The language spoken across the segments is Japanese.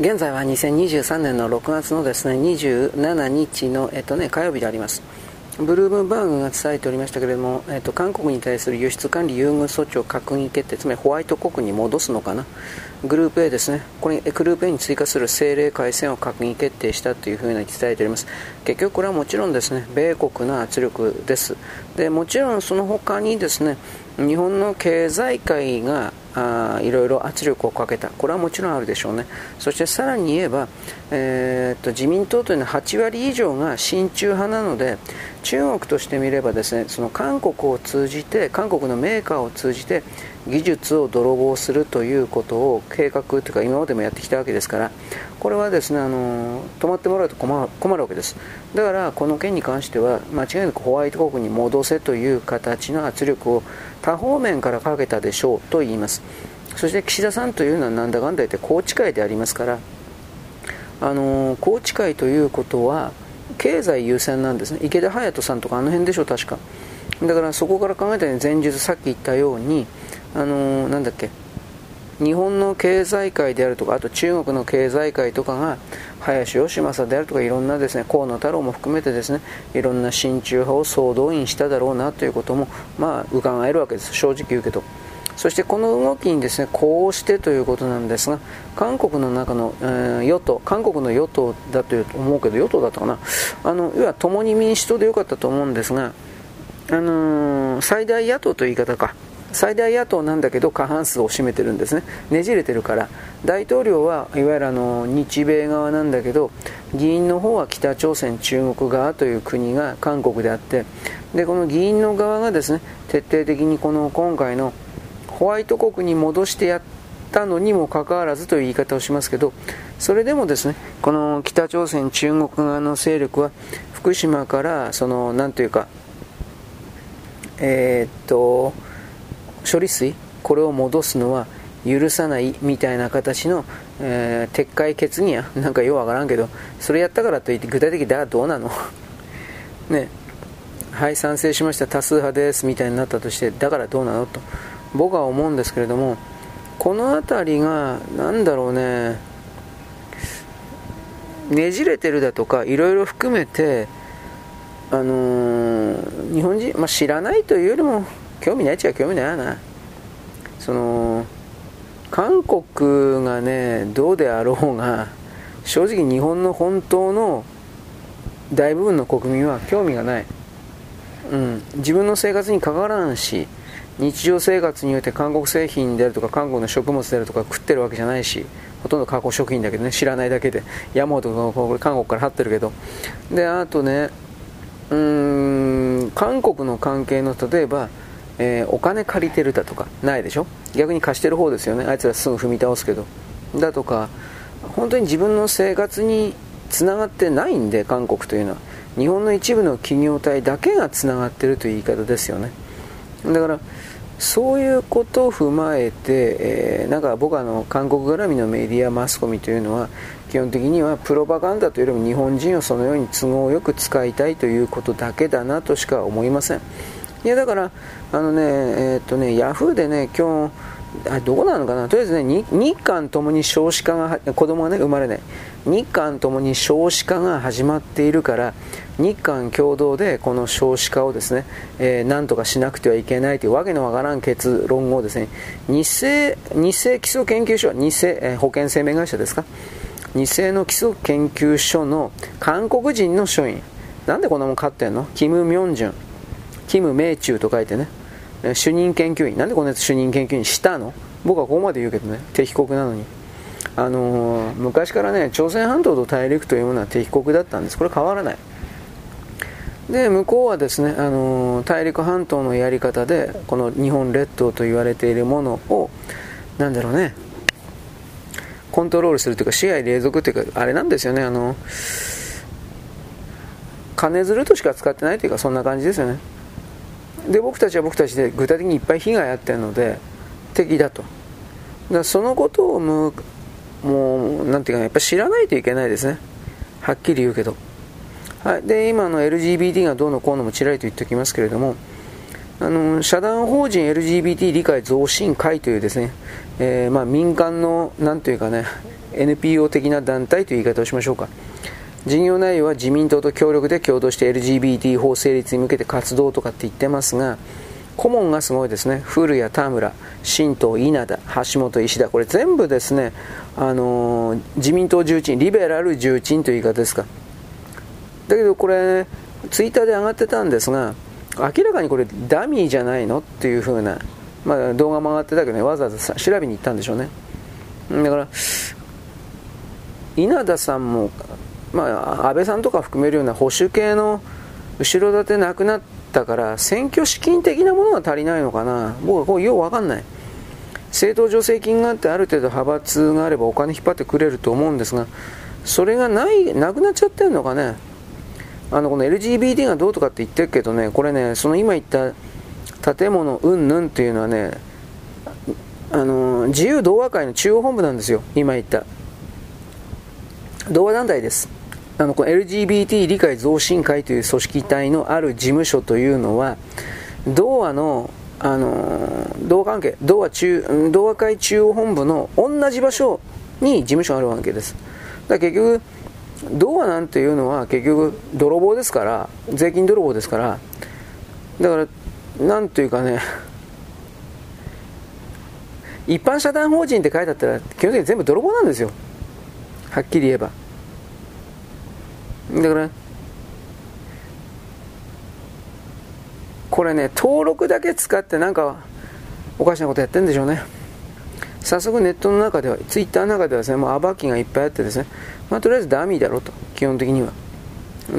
現在は2023年の6月のですね27日の、えっとね、火曜日であります。ブルームバーグが伝えておりましたけれども、えっと、韓国に対する輸出管理優遇措置を閣議決定つまりホワイト国に戻すのかな。グループ A ですね。これグループ A に追加する政令改正を閣議決定したというふうに伝えております。結局これはもちろんですね米国の圧力です。でもちろんその他にですね日本の経済界があいろいろ圧力をかけた、これはもちろんあるでしょうね、そしてさらに言えば、えー、っと自民党というのは8割以上が親中派なので、中国としてみればですねその韓国を通じて、韓国のメーカーを通じて技術を泥棒するということを計画というか、今までもやってきたわけですから、これはですねあの止まってもらうと困るわけです、だからこの件に関しては、間違いなくホワイト国に戻せという形の圧力を多方面からかけたでしょうと言います。そして岸田さんというのはなんだかんだ言って宏池会でありますからあの宏池会ということは経済優先なんですね。池田隼人さんとかあの辺でしょ確か。だからそこから考えたように前述さっき言ったようにあのなんだっけ。日本の経済界であるとかあと中国の経済界とかが林芳正であるとかいろんなですね河野太郎も含めてですねいろんな親中派を総動員しただろうなということもまあ伺えるわけです。正直言うけど。そしてこの動きにですねこうしてということなんですが韓国の中の、えー、与党韓国の与党だと思うけど与党だったかな。あの要は共に民主党でよかったと思うんですがあのー、最大野党という言い方か。最大野党なんだけど過半数を占めてるんですね。ねじれてるから。大統領はいわゆるあの日米側なんだけど議員の方は北朝鮮中国側という国が韓国であって。でこの議員の側がですね徹底的にこの今回のホワイト国に戻してやったのにもかかわらずという言い方をしますけどそれでもですねこの北朝鮮中国側の勢力は福島からその何というかえー、っと処理水これを戻すのは許さないみたいな形の、えー、撤回決議や なんかようわからんけどそれやったからといって具体的にだどうなの？ね。はい賛成しました。多数派ですみたいになったとしてだからどうなの？と。僕は思うんですけれどもこの辺りが何だろうね。ねじれてるだとかいろいろ含めてあのー、日本人、まあ、知らないというよりも興味ないっちゃ興味ないな。その韓国がねどうであろうが正直日本の本当の大部分の国民は興味がない、うん、自分の生活に関わらんし日常生活において韓国製品であるとか韓国の食物であるとか食ってるわけじゃないしほとんど加工食品だけどね知らないだけで山本がこれ韓国から張ってるけど。であとねうーん韓国の関係の例えばえー、お金借りてるだとかないでしょ？逆に貸してる方ですよね。あいつらすぐ踏み倒すけど。だとか本当に自分の生活につながってないんで韓国というのは。日本の一部の企業体だけがつながってるという言い方ですよね。だからそういうことを踏まえて、えー、なんか僕はあの韓国絡みのメディアマスコミというのは基本的にはプロパガンダというよりも日本人をそのように都合よく使いたいということだけだなとしか思いません。いやだからあのねえー、っとねヤフーでね今日あどこなのかな？とりあえずね日韓ともに少子化が子供がね生まれない。日韓ともに少子化が始まっているから日韓共同でこの少子化をですね、えー、何とかしなくてはいけないというわけのわからん結論をですね日清日清基礎研究所日清、えー、保険生命会社ですか？日清の基礎研究所の韓国人の所員。なんでこんなもん買ってんの？キム・ミョンジュン。ム・メイチュウと書いてね、主任研究員、なんでこのやつ主任研究員したの？僕はここまで言うけどね、敵国なのに。あのー、昔からね、朝鮮半島と大陸というものは敵国だったんです。これ変わらない。で、向こうはですね、あのー、大陸半島のやり方で、この日本列島と言われているものを、なんだろうね、コントロールするというか、支配隷属というか、あれなんですよね、あの金づるとしか使ってないというか、そんな感じですよね。で僕たちは僕たちで具体的にいっぱい被害あってるので敵だと。だそのことをもうなんていうかやっぱ知らないといけないですね。はっきり言うけど、はい、で今の LGBT がどうのこうのもちらりと言っておきますけれどもあの社団法人 LGBT 理解増進会というですね、えー、まあ、民間のなんというかね NPO 的な団体という言い方をしましょうか。事業内容は自民党と協力で共同して LGBT 法成立に向けて活動とかって言ってますが顧問がすごいですね。古谷田村新党稲田橋本石田。これ全部ですね、あのー、自民党重鎮リベラル重鎮という言い方ですか。だけどこれツイッターで上がってたんですが明らかにこれダミーじゃないのっていう風な、まあ、動画も上がってたけどねわざわざ調べに行ったんでしょうね。だから稲田さんも、まあ、安倍さんとか含めるような保守系の後ろ盾なくなったから選挙資金的なものが足りないのかな。僕はこうよう分かんない。政党助成金があってある程度派閥があればお金引っ張ってくれると思うんですがそれがないなくなっちゃってるのかね。あのこの LGBT がどうとかって言ってるけどねこれねその今言った建物うんぬんっていうのはねあの自由同和会の中央本部なんですよ。今言った。同和団体です。あのこの LGBT 理解増進会という組織体のある事務所というのは同和のあの同和関係同和中同和会中央本部の同じ場所に事務所があるわけです。だ結局童話なんていうのは結局泥棒ですから税金泥棒ですからだからなんというかね 一般社団法人って書いてあったら基本的に全部泥棒なんですよ。はっきり言えば。だからこれね登録だけ使ってなんかおかしなことやってるんでしょうね早速ネットの中では、ツイッターの中ではですね、もう暴きがいっぱいあってですね、まあ、とりあえずダミーだろうと、基本的には。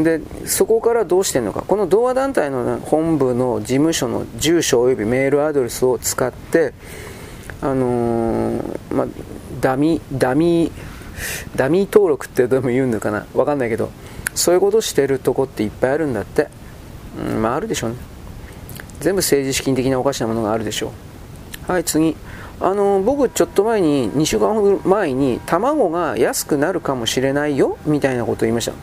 で、そこからどうしてるのか。この同和団体の本部の事務所の住所及びメールアドレスを使って、あのー、まあ、ダミー、ダミー、ダミー登録ってどうも言うのかなわかんないけど、そういうことしてるとこっていっぱいあるんだって。うん、まああるでしょうね。全部政治資金的なおかしなものがあるでしょう。はい、次。あの僕、ちょっと前に2週間前に卵が安くなるかもしれないよみたいなことを言いました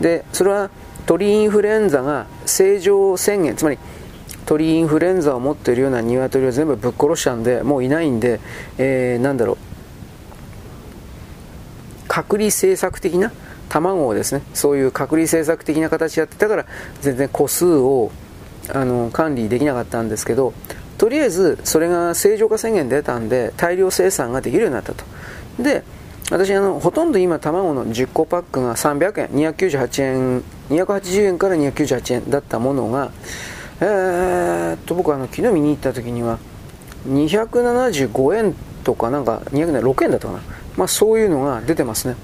でそれは鳥インフルエンザが正常宣言つまり鳥インフルエンザを持っているような鶏を全部ぶっ殺したんでもういないんで、えー、なんだろう隔離政策的な卵をですねそういう隔離政策的な形やってたから全然個数をあの管理できなかったんですけどとりあえずそれが正常化宣言出たんで大量生産ができるようになったと。で私あのほとんど今卵の10個パックが300円298円280円から298円だったものがえー、っと僕あの昨日見に行った時には275円とかなんか206円だったかな。まあそういうのが出てますね。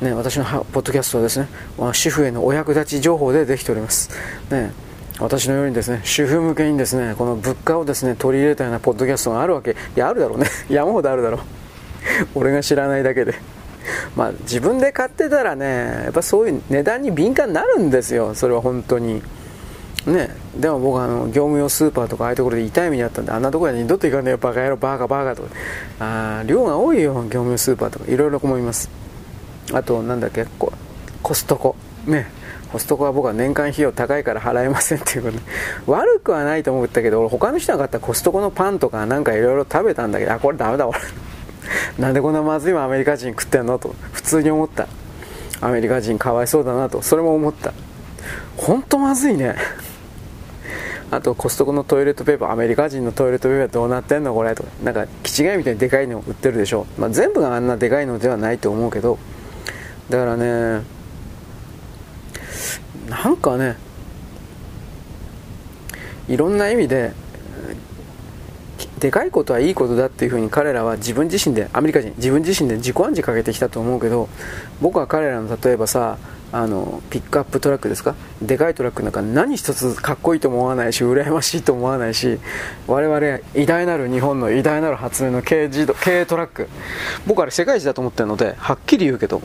ね私のポッドキャストはですね主婦へのお役立ち情報でできております。ね私のようにですね主婦向けにですねこの物価をですね取り入れたようなポッドキャストがあるわけ。いやあるだろうね。山ほどあるだろう。俺が知らないだけで。まあ自分で買ってたらねやっぱそういう値段に敏感になるんですよ。それは本当に。ねでも僕はあの業務用スーパーとかああいうところで痛い目にあったんであんなところに二度と行かねえよバカ野郎バカバカとか。あ量が多いよ業務用スーパーとか。いろいろ思います。あとなんだっけコストコ。ね。コストコは僕は年間費用高いから払えませんっていうことで 悪くはないと思ったけど俺他の人が買ったコストコのパンとかなんかいろいろ食べたんだけどあこれダメだ俺 なんでこんなまずいもアメリカ人食ってんのと普通に思った。アメリカ人かわいそうだなとそれも思った。本当まずいね。あとコストコのトイレットペーパーアメリカ人のトイレットペーパーどうなってんのこれとか。なんか気違いみたいにでかいの売ってるでしょ、まあ、全部があんなでかいのではないと思うけどだからねなんかねいろんな意味ででかいことはいいことだっていうふうに彼らは自分自身でアメリカ人自分自身で自己暗示かけてきたと思うけど僕は彼らの例えばさあのピックアップトラックですか？でかいトラックなんか何一つかっこいいと思わないし羨ましいと思わないし我々偉大なる日本の偉大なる発明の軽自動軽トラック。僕は世界一だと思ってるのではっきり言うけど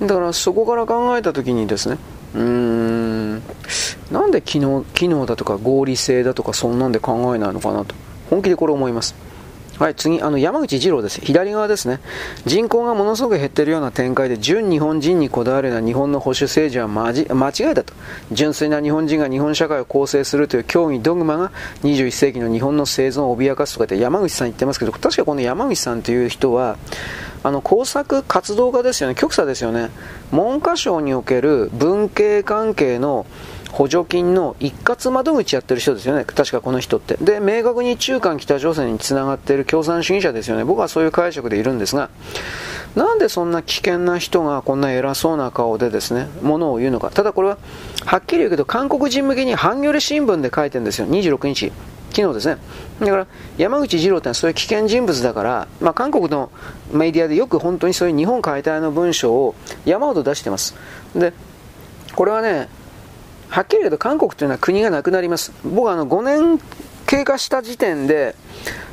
だからそこから考えた時にですねうーんなんで機能機能だとか合理性だとかそんなんで考えないのかなと本気でこれ思いますはい、次、あの山口二郎です。左側ですね。人口がものすごく減っているような展開で、純日本人にこだわるような日本の保守政治は間違いだと。純粋な日本人が日本社会を構成するという教義、ドグマが21世紀の日本の生存を脅かすとかって山口さん言ってますけど、確かこの山口さんという人は、あの工作活動家ですよね、極左ですよね。文科省における文系関係の補助金の一括窓口やってる人ですよね、確かこの人って。で、明確に中韓北朝鮮につながっている共産主義者ですよね。僕はそういう解釈でいるんですが、なんでそんな危険な人がこんな偉そうな顔でですね、ものを言うのか。ただこれは、はっきり言うけど、韓国人向けにハンギョレ新聞で書いてるんですよ、26日。昨日ですね。だから、山口二郎ってのはそういう危険人物だから、まあ、韓国のメディアでよく本当にそういう日本解体の文章を山ほど出してます。で、これはね、はっきり言うと韓国というのは国がなくなります。僕はあの5年経過した時点で、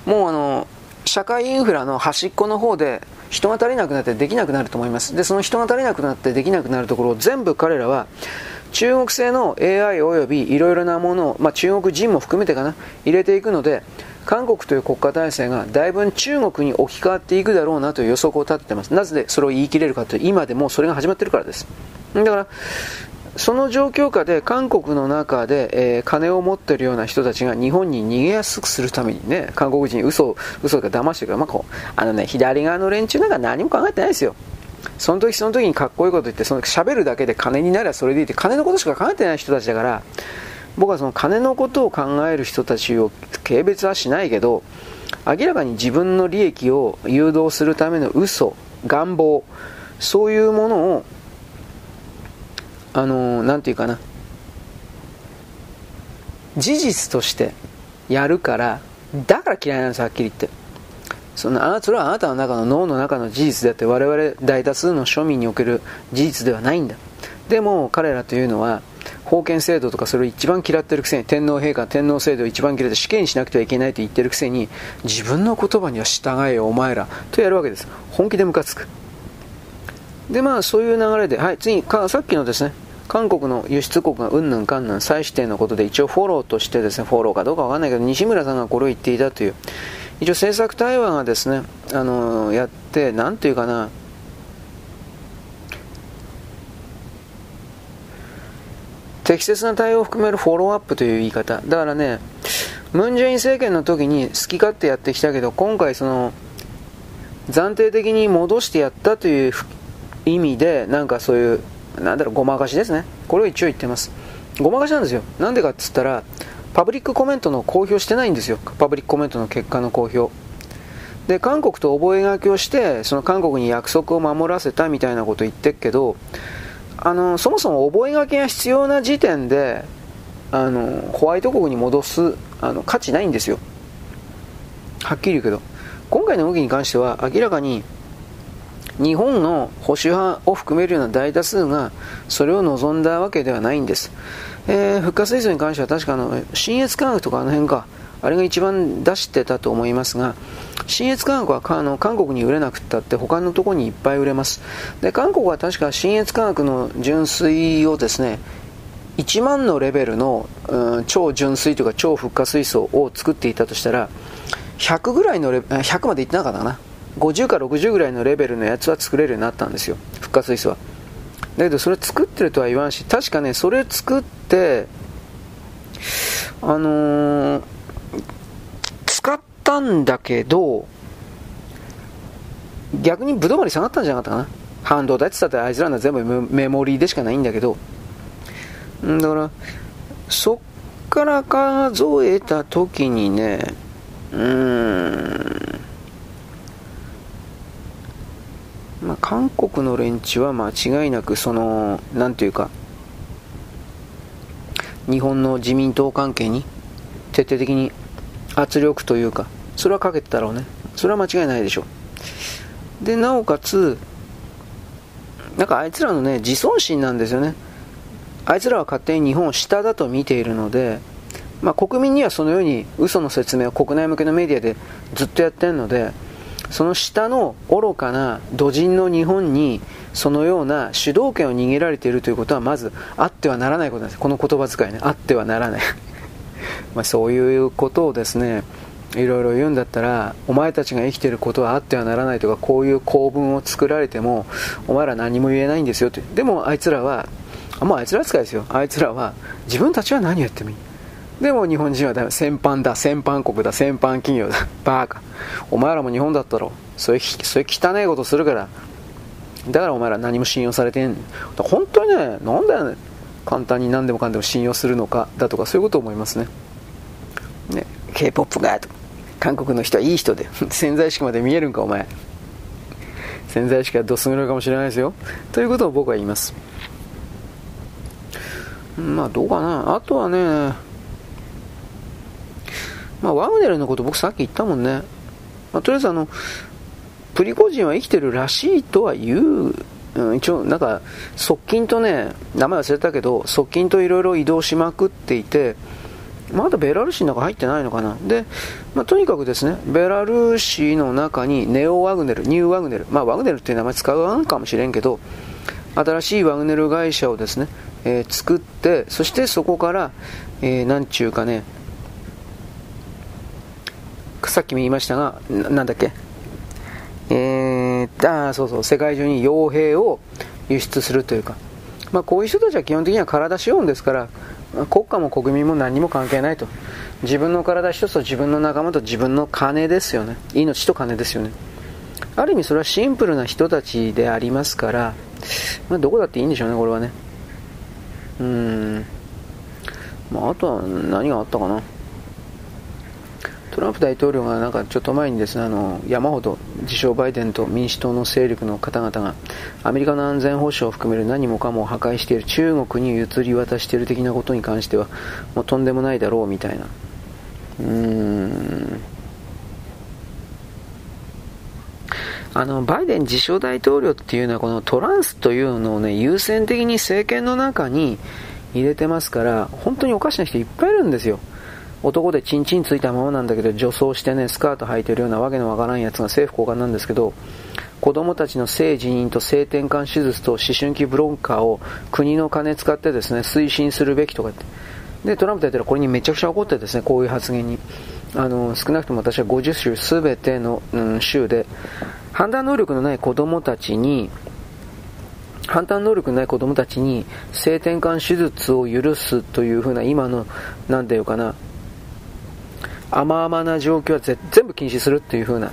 もうあの、社会インフラの端っこの方で人が足りなくなってできなくなると思います。で、その人が足りなくなってできなくなるところを全部彼らは中国製の AI およびいろいろなものを、まあ、中国人も含めてかな、入れていくので、韓国という国家体制がだいぶ中国に置き換わっていくだろうなという予測を立ててます。なぜそれを言い切れるかというと、今でもそれが始まってるからです。だから、その状況下で韓国の中で、えー、金を持っているような人たちが日本に逃げやすくするためにね、韓国人嘘、嘘か騙してる、まあ、こう、あのね、左側の連中なんか何も考えてないですよ。その時その時にかっこいいこと言って、その喋るだけで金になればそれでいいって、金のことしか考えてない人たちだから、僕はその金のことを考える人たちを軽蔑はしないけど、明らかに自分の利益を誘導するための嘘、願望、そういうものをあの何て言うかな事実としてやるからだから嫌いなんですはっきり言って。そのあそれはあなたの中の脳の中の事実であって我々大多数の庶民における事実ではないんだ。でも彼らというのは封建制度とかそれを一番嫌ってるくせに天皇陛下天皇制度を一番嫌って死刑にしなくてはいけないと言ってるくせに自分の言葉には従えよお前ら。とやるわけです本気でムカつく。でまあそういう流れではい次かさっきのですね韓国の輸出国がうんぬんかんぬん再指定のことで一応フォローとしてですね、フォローかどうかわかんないけど、西村さんがこれを言っていたという、一応政策対話がですね、あのやって、なんていうかな、適切な対応を含めるフォローアップという言い方。だからね、ムン・ジェイン政権の時に好き勝手やってきたけど、今回その、暫定的に戻してやったという意味で、なんかそういうなんだろう、ごまかしですね。これを一応言ってます。ごまかしなんですよ。なんでかっつったら、パブリックコメントの公表してないんですよ。パブリックコメントの結果の公表。で、韓国と覚書をして、その韓国に約束を守らせたみたいなこと言ってっけど、あの、そもそも覚書が必要な時点で、あの、ホワイト国に戻す、あの、価値ないんですよ。はっきり言うけど。今回の動きに関しては、明らかに、日本の保守派を含めるような大多数がそれを望んだわけではないんです。えー、復活水素に関しては確かあの、新越科学とかあの辺か、あれが一番出してたと思いますが、新越科学はあの韓国に売れなくったって他のところにいっぱい売れます。で、韓国は確か新越科学の純水をですね、1万のレベルの、うん、超純水というか超復活水素を作っていたとしたら、100ぐらいのレ100までいってなかったかな。50か60ぐらいのレベルのやつは作れるようになったんですよ復活水素はだけどそれ作ってるとは言わんし確かねそれ作ってあのー、使ったんだけど逆にブドウまで下がったんじゃなかったかな。半導体って言ったらあいつらの全部メモリーでしかないんだけど。だからそっから数えた時にねうーんまあ、韓国の連中は間違いなくその何ていうか日本の自民党関係に徹底的に圧力というかそれはかけてたろうね。それは間違いないでしょう。でなおかつなんかあいつらのね自尊心なんですよね。あいつらは勝手に日本を下だと見ているのでまあ、国民にはそのように嘘の説明を国内向けのメディアでずっとやってるのでその下の愚かな土人の日本にそのような主導権を握られているということはまずあってはならないことなんです。この言葉遣いね。あってはならない。まそういうことをですねいろいろ言うんだったらお前たちが生きていることはあってはならないとかこういう構文を作られてもお前ら何も言えないんですよって。でもあいつらはもうあいつら扱いですよ。あいつらは自分たちは何をやってもいい。でも日本人はだ戦犯だ戦犯国だ戦犯企業だバーカ。お前らも日本だったろ。そういうそういう汚いことするから。だからお前ら何も信用されてん本当にねなんだよね。簡単に何でもかんでも信用するのか。だとかそういうことを思いますね。ね。K-POP が韓国の人はいい人で。潜在意識まで見えるんかお前。潜在意識はどす黒いかもしれないですよ。ということを僕は言います。まあどうかな。あとはねまあ、ワグネルのこと僕さっき言ったもんね。まあ、とりあえずあの、プリコジンは生きてるらしいとは言う、うん、一応なんか側近とね、名前忘れたけど、側近といろいろ移動しまくっていて、まだベラルーシの中入ってないのかな。で、まあ、とにかくですね、ベラルーシの中にネオワグネル、ニューワグネル、まあ、ワグネルっていう名前使うかもしれんけど、新しいワグネル会社をですね、えー、作って、そしてそこから、えー、なんちゅうかね、さっきも言いましたが、なんだっけ、えー、あそうそう、世界中に傭兵を輸出するというか、まあ、こういう人たちは基本的には体資本ですから、国家も国民も何も関係ないと。自分の体一つと自分の仲間と自分の金ですよね。命と金ですよね。ある意味それはシンプルな人たちでありますから、まあ、どこだっていいんでしょうね、これはね。うーん。まあ、あとは何があったかな。トランプ大統領がなんかちょっと前にですねあの山ほど自称バイデンと民主党の勢力の方々がアメリカの安全保障を含める何もかも破壊している中国に移り渡している的なことに関してはもうとんでもないだろうみたいな。うーん。あのバイデン自称大統領っていうのはこのトランスというのをね優先的に政権の中に入れてますから本当におかしな人いっぱいいるんですよ。男でチンチンついたままなんだけど女装してねスカート履いてるようなわけのわからんやつが政府高官なんですけど子供たちの性自認と性転換手術と思春期ブロンカーを国の金使ってですね推進するべきとかって。でトランプ大統領はこれにめちゃくちゃ怒ってですねこういう発言に。あの少なくとも私は50州全ての、うん、州で判断能力のない子供たちに判断能力のない子供たちに性転換手術を許すというふうな今の何て言うかな甘々な状況は全部禁止するっていう風な。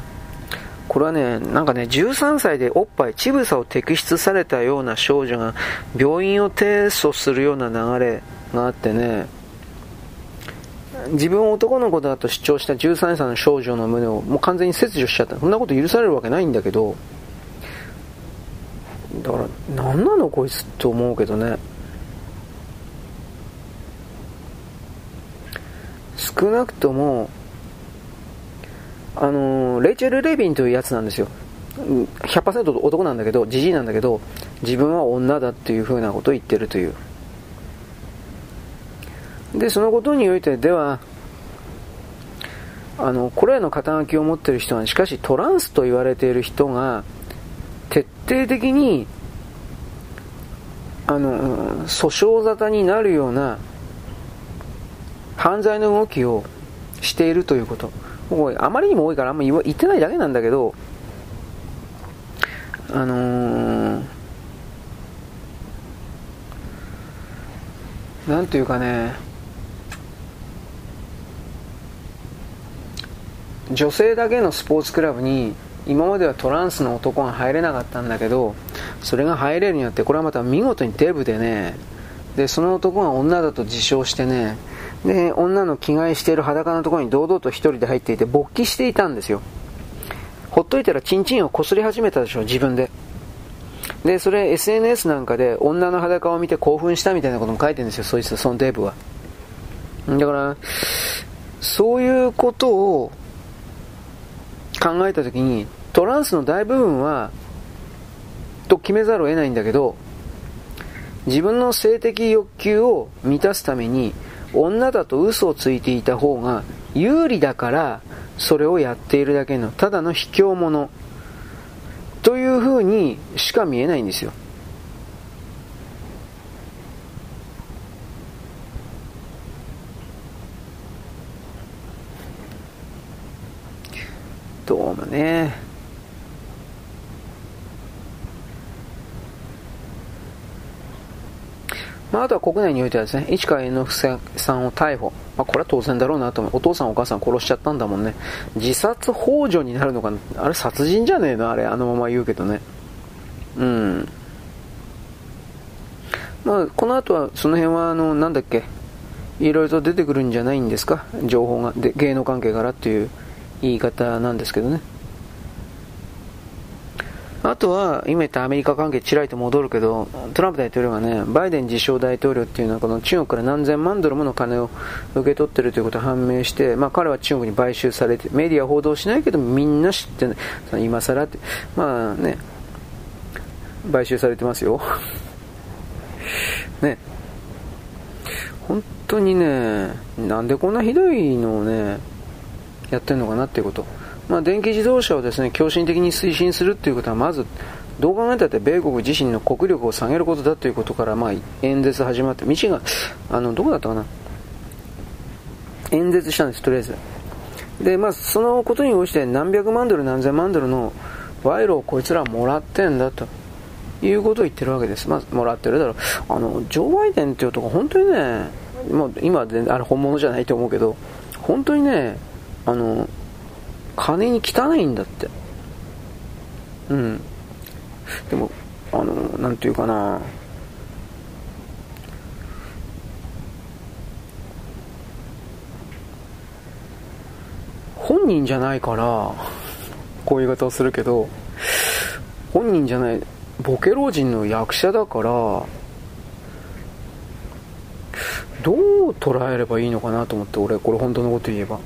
これはね、なんかね、13歳でおっぱい、乳房を摘出されたような少女が病院を提訴するような流れがあってね、自分を男の子だと主張した13歳の少女の胸をもう完全に切除しちゃった。そんなこと許されるわけないんだけど、だから、何なのこいつって思うけどね。少なくとも、あの、レイチェル・レビンというやつなんですよ。100%男なんだけど、じじいなんだけど、自分は女だっていうふうなことを言ってるという。で、そのことにおいて、では、あの、これらの肩書きを持っている人は、しかしトランスと言われている人が、徹底的に、あの、訴訟沙汰になるような犯罪の動きをしているということ。あまりにも多いからあんまり言ってないだけなんだけど、あのー、なんというかね、女性だけのスポーツクラブに今まではトランスの男が入れなかったんだけどそれが入れるによってこれはまた見事にデブでねでその男が女だと自称してねで、女の着替えしている裸のところに堂々と一人で入っていて勃起していたんですよ。ほっといたらチンチンをこすり始めたでしょ、自分で。で、それ SNS なんかで女の裸を見て興奮したみたいなことも書いてるんですよ、そいつ、そのデブは。だから、そういうことを考えたときに、トランスの大部分は、と決めざるを得ないんだけど、自分の性的欲求を満たすために、女だと嘘をついていた方が有利だからそれをやっているだけのただの卑怯者というふうにしか見えないんですよどうも。ねまあ、あとは国内においてはですね、市川猿之助さんを逮捕。まあ、これは当然だろうなと思う。お父さんお母さん殺しちゃったんだもんね。自殺幇助になるのかあれ殺人じゃねえの？あれ、あのまま言うけどね。うん。まあ、この後は、その辺は、あの、なんだっけ、いろいろと出てくるんじゃないんですか、情報が。で、芸能関係からっていう言い方なんですけどね。あとは、今言ったアメリカ関係ちらりと戻るけど、トランプ大統領がね、バイデン自称大統領っていうのは、この中国から何千万ドルもの金を受け取ってるということが判明して、まあ彼は中国に買収されて、メディア報道しないけど、みんな知ってない。今更って、まあね、買収されてますよ。ね。本当にね、なんでこんなひどいのをね、やってんのかなっていうこと。まあ、電気自動車をですね狂信的に推進するということはまずどう考えたって米国自身の国力を下げることだということから、まあ、演説始まって道があのどこだったかな？演説したんですとりあえず。で、まあ、そのことに応じて何百万ドル何千万ドルの賄賂をこいつらはもらってんだということを言ってるわけです、まあ、もらってるだろう。あのジョー・バイデンっていう男本当にねもう今はあれ本物じゃないと思うけど本当にねあの金に汚いんだって。うん。でもあのなんていうかな。本人じゃないからこういう言い方をするけど本人じゃないボケ老人の役者だからどう捉えればいいのかなと思って俺これ本当のこと言えば。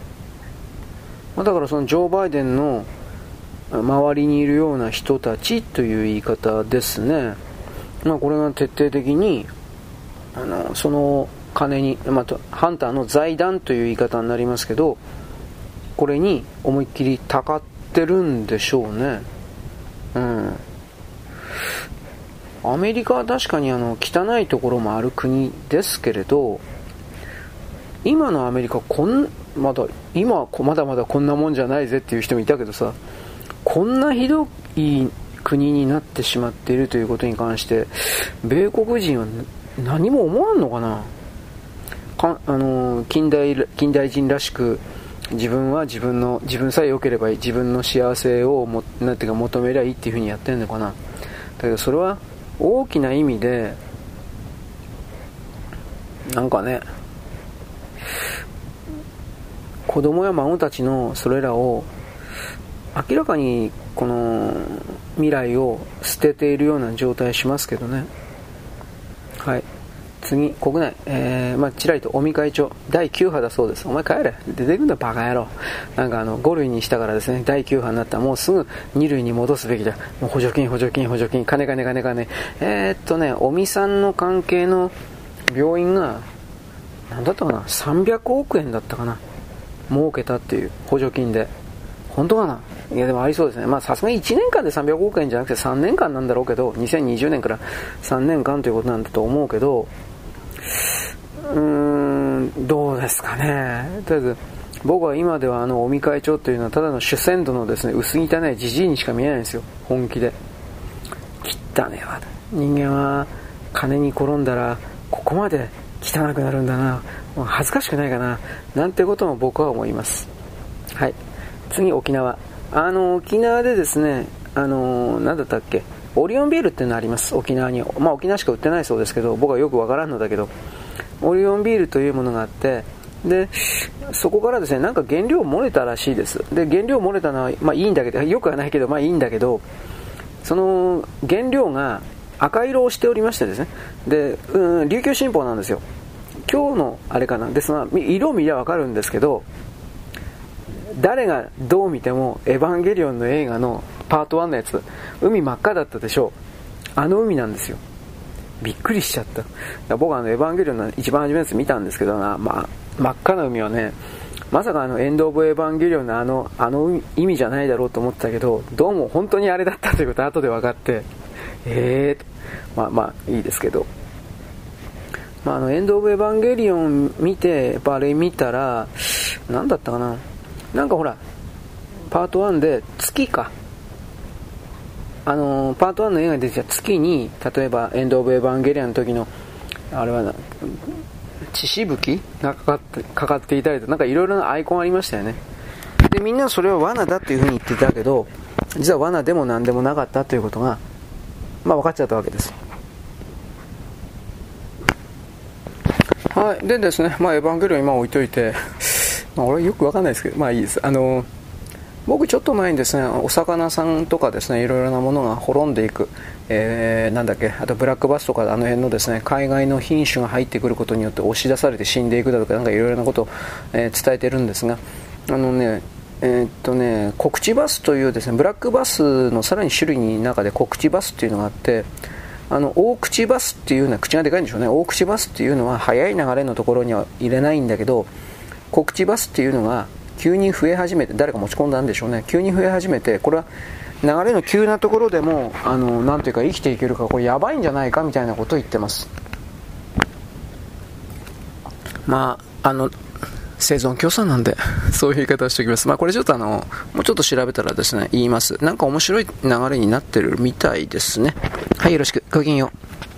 まあ、だからそのジョー・バイデンの周りにいるような人たちという言い方ですね、まあ、これが徹底的にあのその金に、まあ、ハンターの財団という言い方になりますけどこれに思いっきりたかってるんでしょうね。うん。アメリカは確かにあの汚いところもある国ですけれど今のアメリカこんまだ今はまだまだこんなもんじゃないぜっていう人もいたけどさこんなひどい国になってしまっているということに関して米国人は何も思わんのかな？かあの近代近代人らしく自分は自分の自分さえ良ければいい自分の幸せをもなんていうか求めりゃいいっていうふうにやってるのかな？だけどそれは大きな意味でなんかね子供や孫たちのそれらを明らかにこの未来を捨てているような状態しますけどね。はい。次国内。えー、まあちらりと尾身会長。第9波だそうです。お前帰れ。出てくんだバカ野郎。なんかあの5類にしたからですね。第9波になったもうすぐ2類に戻すべきだ。もう補助金補助金補助金。金金金金。えー、っとね尾身さんの関係の病院が何だったかな。300億円だったかな。儲けたっていう補助金で。本当かな？いやでもありそうですね。まあさすがに1年間で300億円じゃなくて3年間なんだろうけど2020年から3年間ということなんだと思うけどうーんどうですかね。とりあえず僕は今ではあの尾身会長というのはただの主戦度のですね薄汚いじじいにしか見えないんですよ。本気で。汚ねえわ人間は金に転んだらここまで汚くなるんだな。恥ずかしくないかななんてことも僕は思います。はい。次沖縄。あの沖縄でですねあの何だったっけオリオンビールっていうのあります。沖縄に。まあ沖縄しか売ってないそうですけど僕はよくわからんのだけどオリオンビールというものがあってでそこからですねなんか原料漏れたらしいです。で原料漏れたのはまあいいんだけどよくはないけどまあいいんだけどその原料が赤色をしておりましてですね。で、うん、琉球新報なんですよ。今日のあれかな。ですが色見りゃ分かるんですけど誰がどう見ても「エヴァンゲリオン」の映画のパート1のやつ海真っ赤だったでしょ。うあの海なんですよ。びっくりしちゃった。僕はあのエヴァンゲリオンの一番初めのやつ見たんですけどな、まあ、真っ赤な海はねまさかあのエンド・オブ・エヴァンゲリオンのあのあの意味じゃないだろうと思ってたけどどうも本当にあれだったということは後で分かってええー、まあまあいいですけど。まあ、あのエンド・オブ・エヴァンゲリオン見て、やっぱあれ見たら、何だったかな、なんかほら、パート1で月か。あのパート1の映画に出てきた月に例えば「エンド・オブ・エヴァンゲリアン」の時のあれはな血しぶき？がかかってかかっていたりとなんかいろいろなアイコンありましたよね。でみんなそれは罠だっていうふうに言ってたけど実は罠でも何でもなかったということがまあ分かっちゃったわけですはい。でですねまあエヴァンゲリオン今置いといて まあ俺よく分かんないですけどまあいいです。あの僕ちょっと前にですね。お魚さんとかですねいろいろなものが滅んでいく、えー、なんだっけあとブラックバスとかあの辺のですね海外の品種が入ってくることによって押し出されて死んでいくだとかなんかいろいろなことを、えー、伝えてるんですがあのねえー、っとね告知バスというですねブラックバスのさらに種類の中で告知バスっていうのがあってあの大口バスっていうのは口がでかいんでしょうね。大口バスっていうのは速い流れのところには入れないんだけど告知バスっていうのが急に増え始めて誰か持ち込んだんでしょうね。急に増え始めてこれは流れの急なところでもあのなていうか生きていけるかこれやばいんじゃないかみたいなことを言ってます。まああの生存競争なんで そういう言い方をしておきます。まあこれちょっとあのもうちょっと調べたらですね言います。なんか面白い流れになってるみたいですね。はいよろしく。ごきげんよう。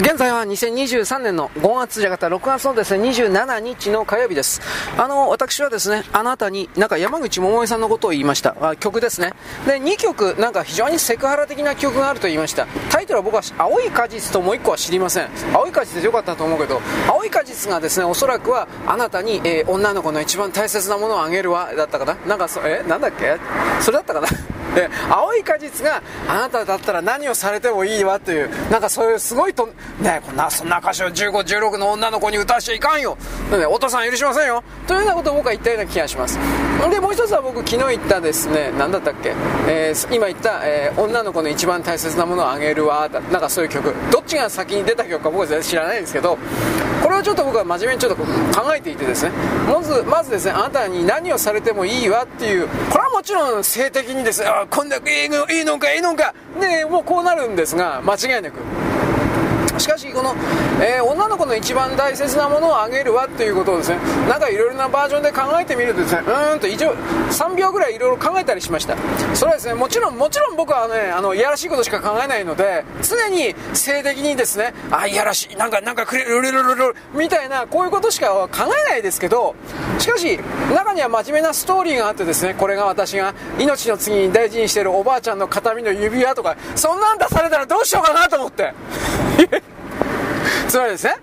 現在は2023年の5月じゃなかった6月のですね27日の火曜日です。あの私はですねあなたになんか山口百恵さんのことを言いました。あ曲ですね。で2曲なんか非常にセクハラ的な曲があると言いました。タイトルは僕は青い果実ともう1個は知りません。青い果実でよかったと思うけど青い果実がですねおそらくはあなたに、えー、女の子の一番大切なものをあげるわだったかな？なんかそえ？なんだっけ？それだったかな？で青い果実があなただったら何をされてもいいわというなんかそういうすごいとねこんなそんな歌詞を1516の女の子に歌わしちゃいかんよ、ね、お父さん許しませんよ。というようなことを僕は言ったような気がします。でもう一つは僕昨日言ったですね何だったっけ、えー、今言った、えー、女の子の一番大切なものをあげるわなんかそういう曲。どっちが先に出た曲か僕は全然知らないんですけどこれはちょっと僕は真面目にちょっと考えていてですね。まずまずですねあなたに何をされてもいいわっていうこれはもちろん性的にです。ねこんだけいいのいいのかいいのか。でもうこうなるんですが間違いなく。しかしこの、えー、女の子の一番大切なものをあげるわっていうことをですねなんかいろいろなバージョンで考えてみるとですねうんと一応3秒ぐらいいろいろ考えたりしました。それはですねもちろんもちろん僕はねあのいやらしいことしか考えないので常に性的にですねあいやらしいなんかなんかくれるるるるるみたいなこういうことしか考えないですけどしかし中には真面目なストーリーがあってですねこれが私が命の次に大事にしてるおばあちゃんの形見の指輪とかそんなん出されたらどうしようかなと思って。つまりですね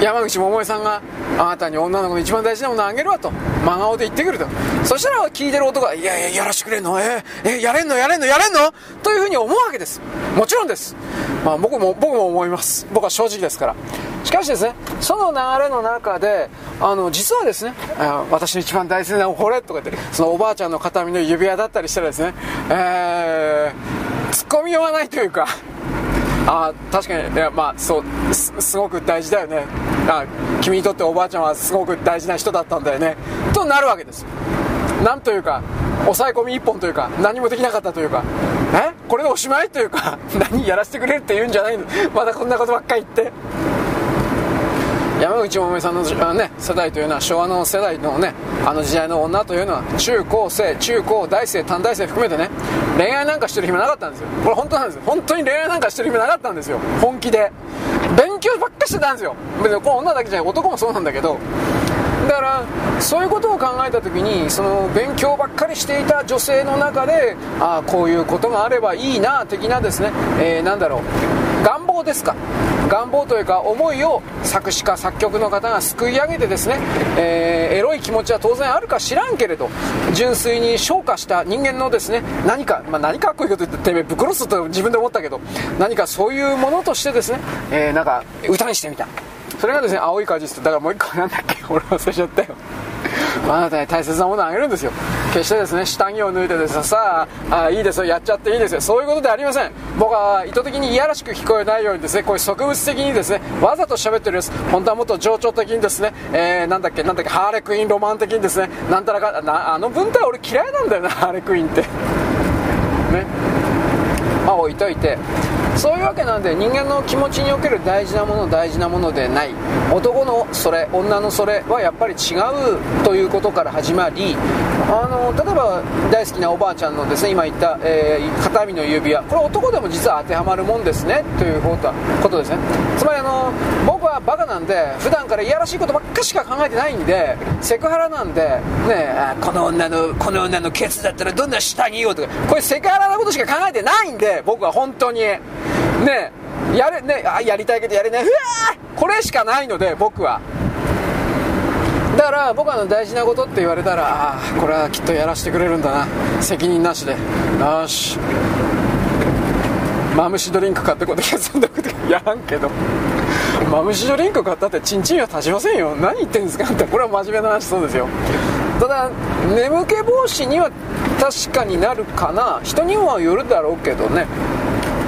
山口百恵さんがあなたに女の子の一番大事なものをあげるわと真顔で言ってくると。そしたら聞いてる男がいやいややらしてくれんの？え？ー、え？ー、やれんの？やれんの？やれんの？というふうに思うわけです。もちろんです、まあ、僕も僕も思います。僕は正直ですから。しかしですねその流れの中であの実はですね私の一番大切なこれとか言ってそのおばあちゃんの形見の指輪だったりしたらですねえー、突っ込みようがないというかあ確かに。いやまあそうすごく大事だよね。あ君にとっておばあちゃんはすごく大事な人だったんだよね。となるわけですなんというか抑え込み一本というか何もできなかったというかえ？これでおしまいというか何やらせてくれるって言うんじゃないの？まだこんなことばっかり言って。山口百恵さんの、ね、世代というのは昭和の世代のねあの時代の女というのは中高生中高大生短大生含めてね恋愛なんかしてる暇なかったんですよ。これ本当なんです本当に恋愛なんかしてる暇なかったんですよ。本気で。勉強ばっかしてたんですよ。別にこの女だけじゃない男もそうなんだけどだからそういうことを考えた時にその勉強ばっかりしていた女性の中でああこういうことがあればいいな的なですね、えー、なんだろう。願望ですか？願望というか思いを作詞家作曲の方がすくい上げてですね、えー、エロい気持ちは当然あるか知らんけれど純粋に昇華した人間のですね何か、まあ、何かっこいいこと言っててめえぶっ殺すと自分で思ったけど何かそういうものとしてですね、えー、なんか歌にしてみた。それがですね青い果実だからもう一個なんだっけ俺忘れちゃったよ。あなたに大切なものをあげるんですよ。決してですね下着を脱いでですさああいいですよやっちゃっていいですよ。そういうことではありません。僕は意図的にいやらしく聞こえないようにですねこういう植物的にですねわざと喋ってるんです。本当はもっと情緒的にですね、えー、なんだっけなんだっけハーレクインロマン的にですねなんたらかなあの文体俺嫌いなんだよなハーレクインって。ね。まあ置いといてそういうわけなんで人間の気持ちにおける大事なもの大事なものでない。男のそれ女のそれはやっぱり違うということから始まりあの例えば大好きなおばあちゃんのですね今言った、えー、片身の指輪。これ男でも実は当てはまるもんですねということですね。つまりあの僕はバカなんで普段からいやらしいことばっかしか考えてないんでセクハラなんでねこの女のこの女のケツだったらどんな下着をとかこれセクハラなことしか考えてないんで僕は本当に。ねやれねあやりたいけどやれない。うわこれしかないので僕は。だから僕は大事なことって言われたらああこれはきっとやらせてくれるんだな。責任なしで。よし。マムシドリンク買ってこてそんなことやらんけど。マムシドリンク買ったってチンチンは立ちませんよ。何言ってんですか。ってこれは真面目な話そうですよ。ただ眠気防止には確かになるかな。人にはよるだろうけどね。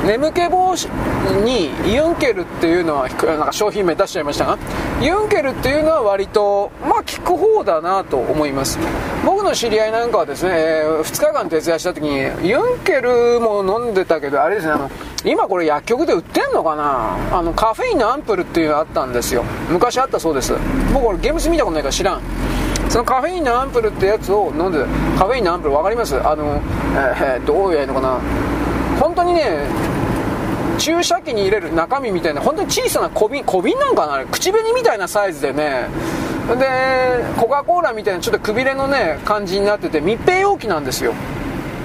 眠気防止にユンケルっていうのはなんか商品名出しちゃいましたがユンケルっていうのは割とまあ効く方だなと思います。僕の知り合いなんかはですね、えー、2日間徹夜した時にユンケルも飲んでたけどあれですねあの今これ薬局で売ってんのかな？あのカフェインのアンプルっていうのがあったんですよ。昔あったそうです。僕これゲームス見たことないから知らん。そのカフェインのアンプルってやつを飲んでカフェインのアンプル分かります？あの、えー、どういうのかな？本当にね注射器に入れる中身みたいな本当に小さな小瓶小瓶なんかな口紅みたいなサイズでね。でコカ・コーラみたいなちょっとくびれのね感じになってて密閉容器なんですよ。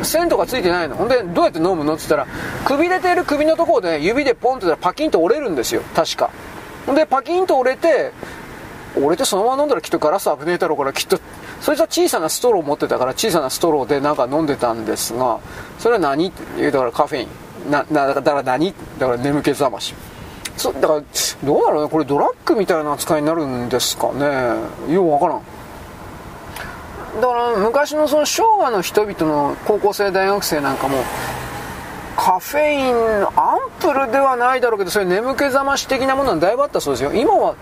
線とかついてないの。ほんでどうやって飲むの？って言ったらくびれてる首のところで、ね、指でポンってたらパキンと折れるんですよ。確か。ほんでパキンと折れて折れてそのまま飲んだらきっとガラス危ねえだろうからきっと。そいつは小さなストローを持ってたから小さなストローでなんか飲んでたんですがそれは何？って言うだからカフェイン。ななだから何？だから眠気覚まし。そだからどうだろうねこれドラッグみたいな扱いになるんですかね？ようわからん。だから昔のその昭和の人々の高校生大学生なんかもカフェインアンプルではないだろうけどそういう眠気覚まし的なものはだいぶあったそうですよ。今は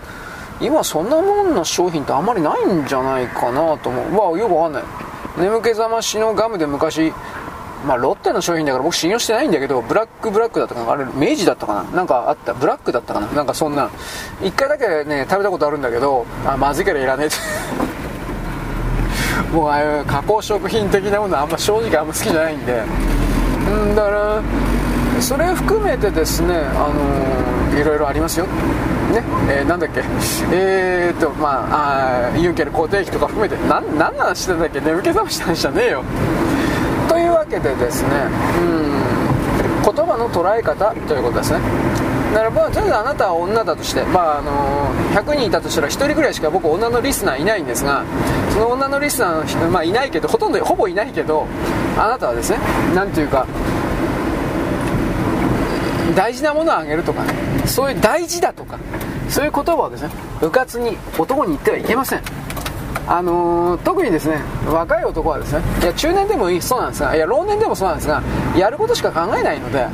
今そんなもんの商品ってあんまりないんじゃないかなと思う。まあよくわかんない。眠気覚ましのガムで昔まあ、ロッテの商品だから僕信用してないんだけど、ブラックブラックだったかなあれ、明治だったかななんかあった。ブラックだったかななんかそんな。一回だけね、食べたことあるんだけど、あ、まずいからいらねえって。もうああいう加工食品的なものはあんま正直あんま好きじゃないんで。うんだから、それ含めてですね、あのー、いろいろありますよ。ね、えー、なんだっけ、えー、っと、まあ、あユンケル固定費とか含めて、なん、なんの話してんだっけ眠気覚ました話じゃねえよ。というわけでですねうん言葉の捉え方ということですね。だからとりあえずあなたは女だとして、まああの100人いたとしたら1人ぐらいしか僕女のリスナーいないんですがその女のリスナーの人、まあ、いないけどほとんどほぼいないけどあなたはですね何ていうか大事なものをあげるとかねそういう大事だとかそういう言葉をですねうかつに男に言ってはいけません。あのー、特にですね若い男はですねいや中年でもいいそうなんですがいや老年でもそうなんですがやることしか考えないので、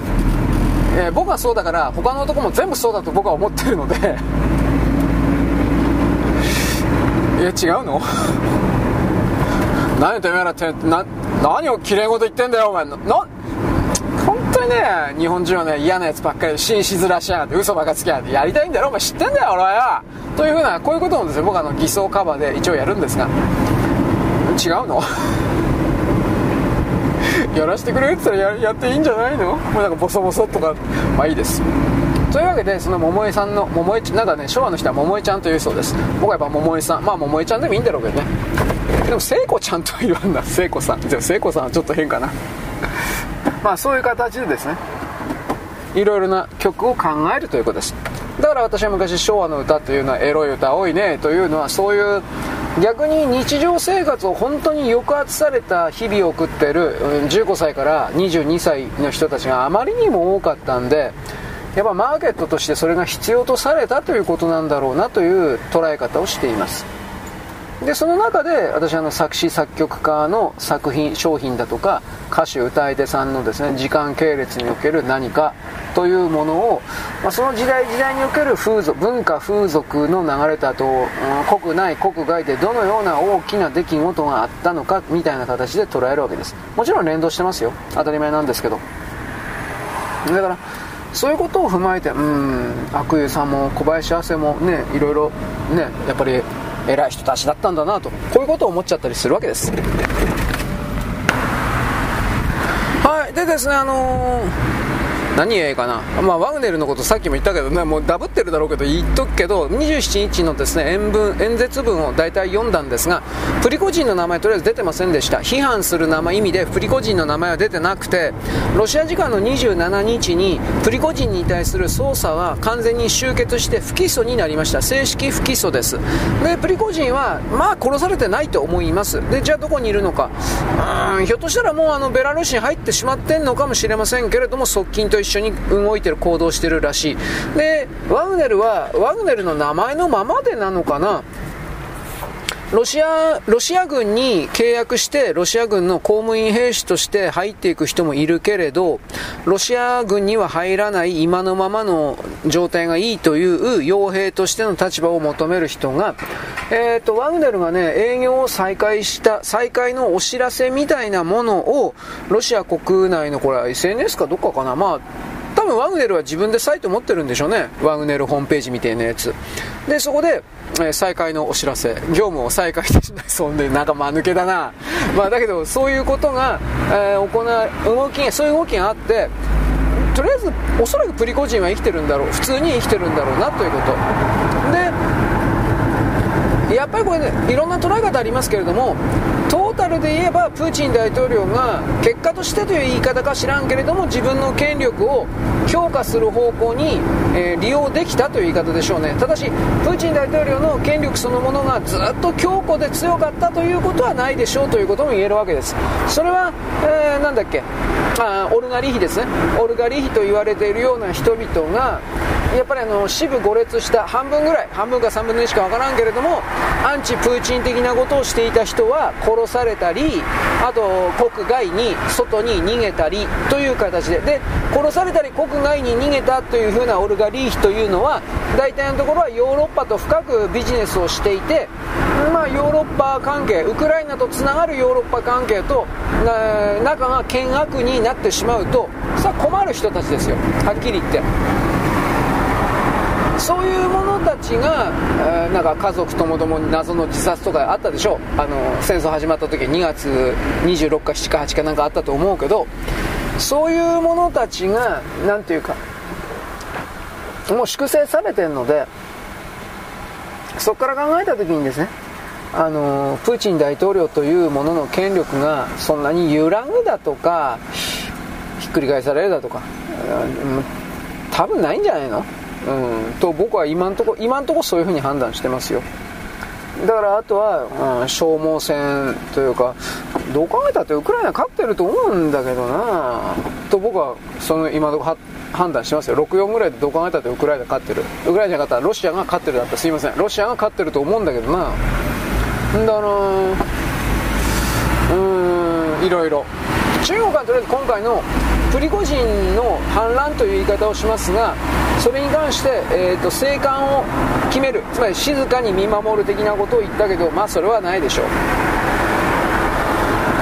えー、僕はそうだから他の男も全部そうだと僕は思ってるので いや違うの？何てめえらってな何をきれい事言ってんだよお前。なにね日本人はね嫌なやつばっかりで紳士面しやがって嘘ばかつきやがってやりたいんだろお前知ってんだよ俺は。というふうなこういうこともですね僕あの偽装カバーで一応やるんですが。違うの？やらせてくれって言ったらややっていいんじゃないの？もうなんかボソボソとか。まあいいです。というわけでその桃江さんの桃江なんかね昭和の人は桃江ちゃんというそうです。僕はやっぱ桃江さんまあ桃江ちゃんでもいいんだろうけどね。でも聖子ちゃんとは言わんな聖子さん。でも聖子さんはちょっと変かな。まあそういう形でですねいろいろな曲を考えるということです。だから私は昔昭和の歌というのはエロい歌多いねというのはそういう逆に日常生活を本当に抑圧された日々を送ってる15歳から22歳の人たちがあまりにも多かったんでやっぱマーケットとしてそれが必要とされたということなんだろうなという捉え方をしています。でその中で私あの作詞作曲家の作品商品だとか歌手歌い手さんのですね時間系列における何かというものを、まあ、その時代時代における風俗文化風俗の流れとあと、うん、国内国外でどのような大きな出来事があったのかみたいな形で捉えるわけです。もちろん連動してますよ。当たり前なんですけど。だからそういうことを踏まえてうん悪友さんも小林亜生もねいろいろねやっぱり偉い人たちだったんだなとこういうことを思っちゃったりするわけです。はい。でですねあのー何言えばいいかな、まあ、ワグネルのことさっきも言ったけどね、もうダブってるだろうけど言っとくけど、27日のですね演文演説文を大体読んだんですが、プリコジンの名前とりあえず出てませんでした、批判する名前意味でプリコジンの名前は出てなくて、ロシア時間の27日にプリコジンに対する捜査は完全に終結して不起訴になりました、正式不起訴です。で、プリコジンは、まあ殺されてないと思います。で、じゃあどこにいるのか、うんひょっとしたらもうあのベラルーシに入ってしまってんのかもしれませんけれども、側近と一一緒に動いてる、行動してるらしい。で、ワグネルは、ワグネルの名前のままでなのかな？ロシア、ロシア軍に契約して、ロシア軍の公務員兵士として入っていく人もいるけれど、ロシア軍には入らない今のままの状態がいいという傭兵としての立場を求める人が、え、ー、と、ワグネルがね、営業を再開した、再開のお知らせみたいなものを、ロシア国内の、これ SNS かどっかかな、まあ、多分ワグネルは自分でサイト持ってるんでしょうね。ワグネルホームページみたいなやつ。で、そこで、えー、再開のお知らせ。業務を再開してしまいそうで、なんか間抜けだな。まあだけど、そういうことが、えー、行う、動き、そういう動きがあって、とりあえず、おそらくプリコジンは生きてるんだろう。普通に生きてるんだろうな、ということ。で、やっぱりこれね、いろんな捉え方ありますけれども、トータルで言えばプーチン大統領が結果としてという言い方か知らんけれども自分の権力を強化する方向に、えー、利用できたという言い方でしょうね。ただしプーチン大統領の権力そのものがずっと強固で強かったということはないでしょうということも言えるわけです。それは、えー、なんだっけ？あオルガリヒですね。オルガリヒと言われているような人々がやっぱりあの支部5列した半分ぐらい半分か3分の1しか分からんけれどもアンチプーチン的なことをしていた人は殺されたりあと国外に外に逃げたりという形で。で殺されたり国外に逃げたというふうなオルガリーヒというのは大体のところはヨーロッパと深くビジネスをしていてまあ、ヨーロッパ関係ウクライナとつながるヨーロッパ関係と仲が険悪になってしまうとさあ困る人たちですよ。はっきり言って。そういう者たちが、えー、なんか家族ともどもに謎の自殺とかあったでしょあの戦争始まった時2月26か7か8かなんかあったと思うけどそういう者たちが何ていうかもう粛清されてるのでそこから考えた時にですねあのプーチン大統領というものの権力がそんなに揺らぐだとかひっくり返されるだとか多分ないんじゃないの？うん、と僕は今んとこ今んとこそういうふうに判断してますよ。だからあとは、うん、消耗戦というかどう考えたってウクライナ勝ってると思うんだけどな。と僕はその今のとこ判断してますよ。64ぐらいでどう考えたってウクライナ勝ってる。ウクライナじゃなかったらロシアが勝ってるだった。すいません。ロシアが勝ってると思うんだけどな。んだなうんいろいろ。中国はとりあえず今回のプリゴジンの反乱という言い方をしますがそれに関して、えーと、生還を決めるつまり静かに見守る的なことを言ったけどまあそれはないでしょう。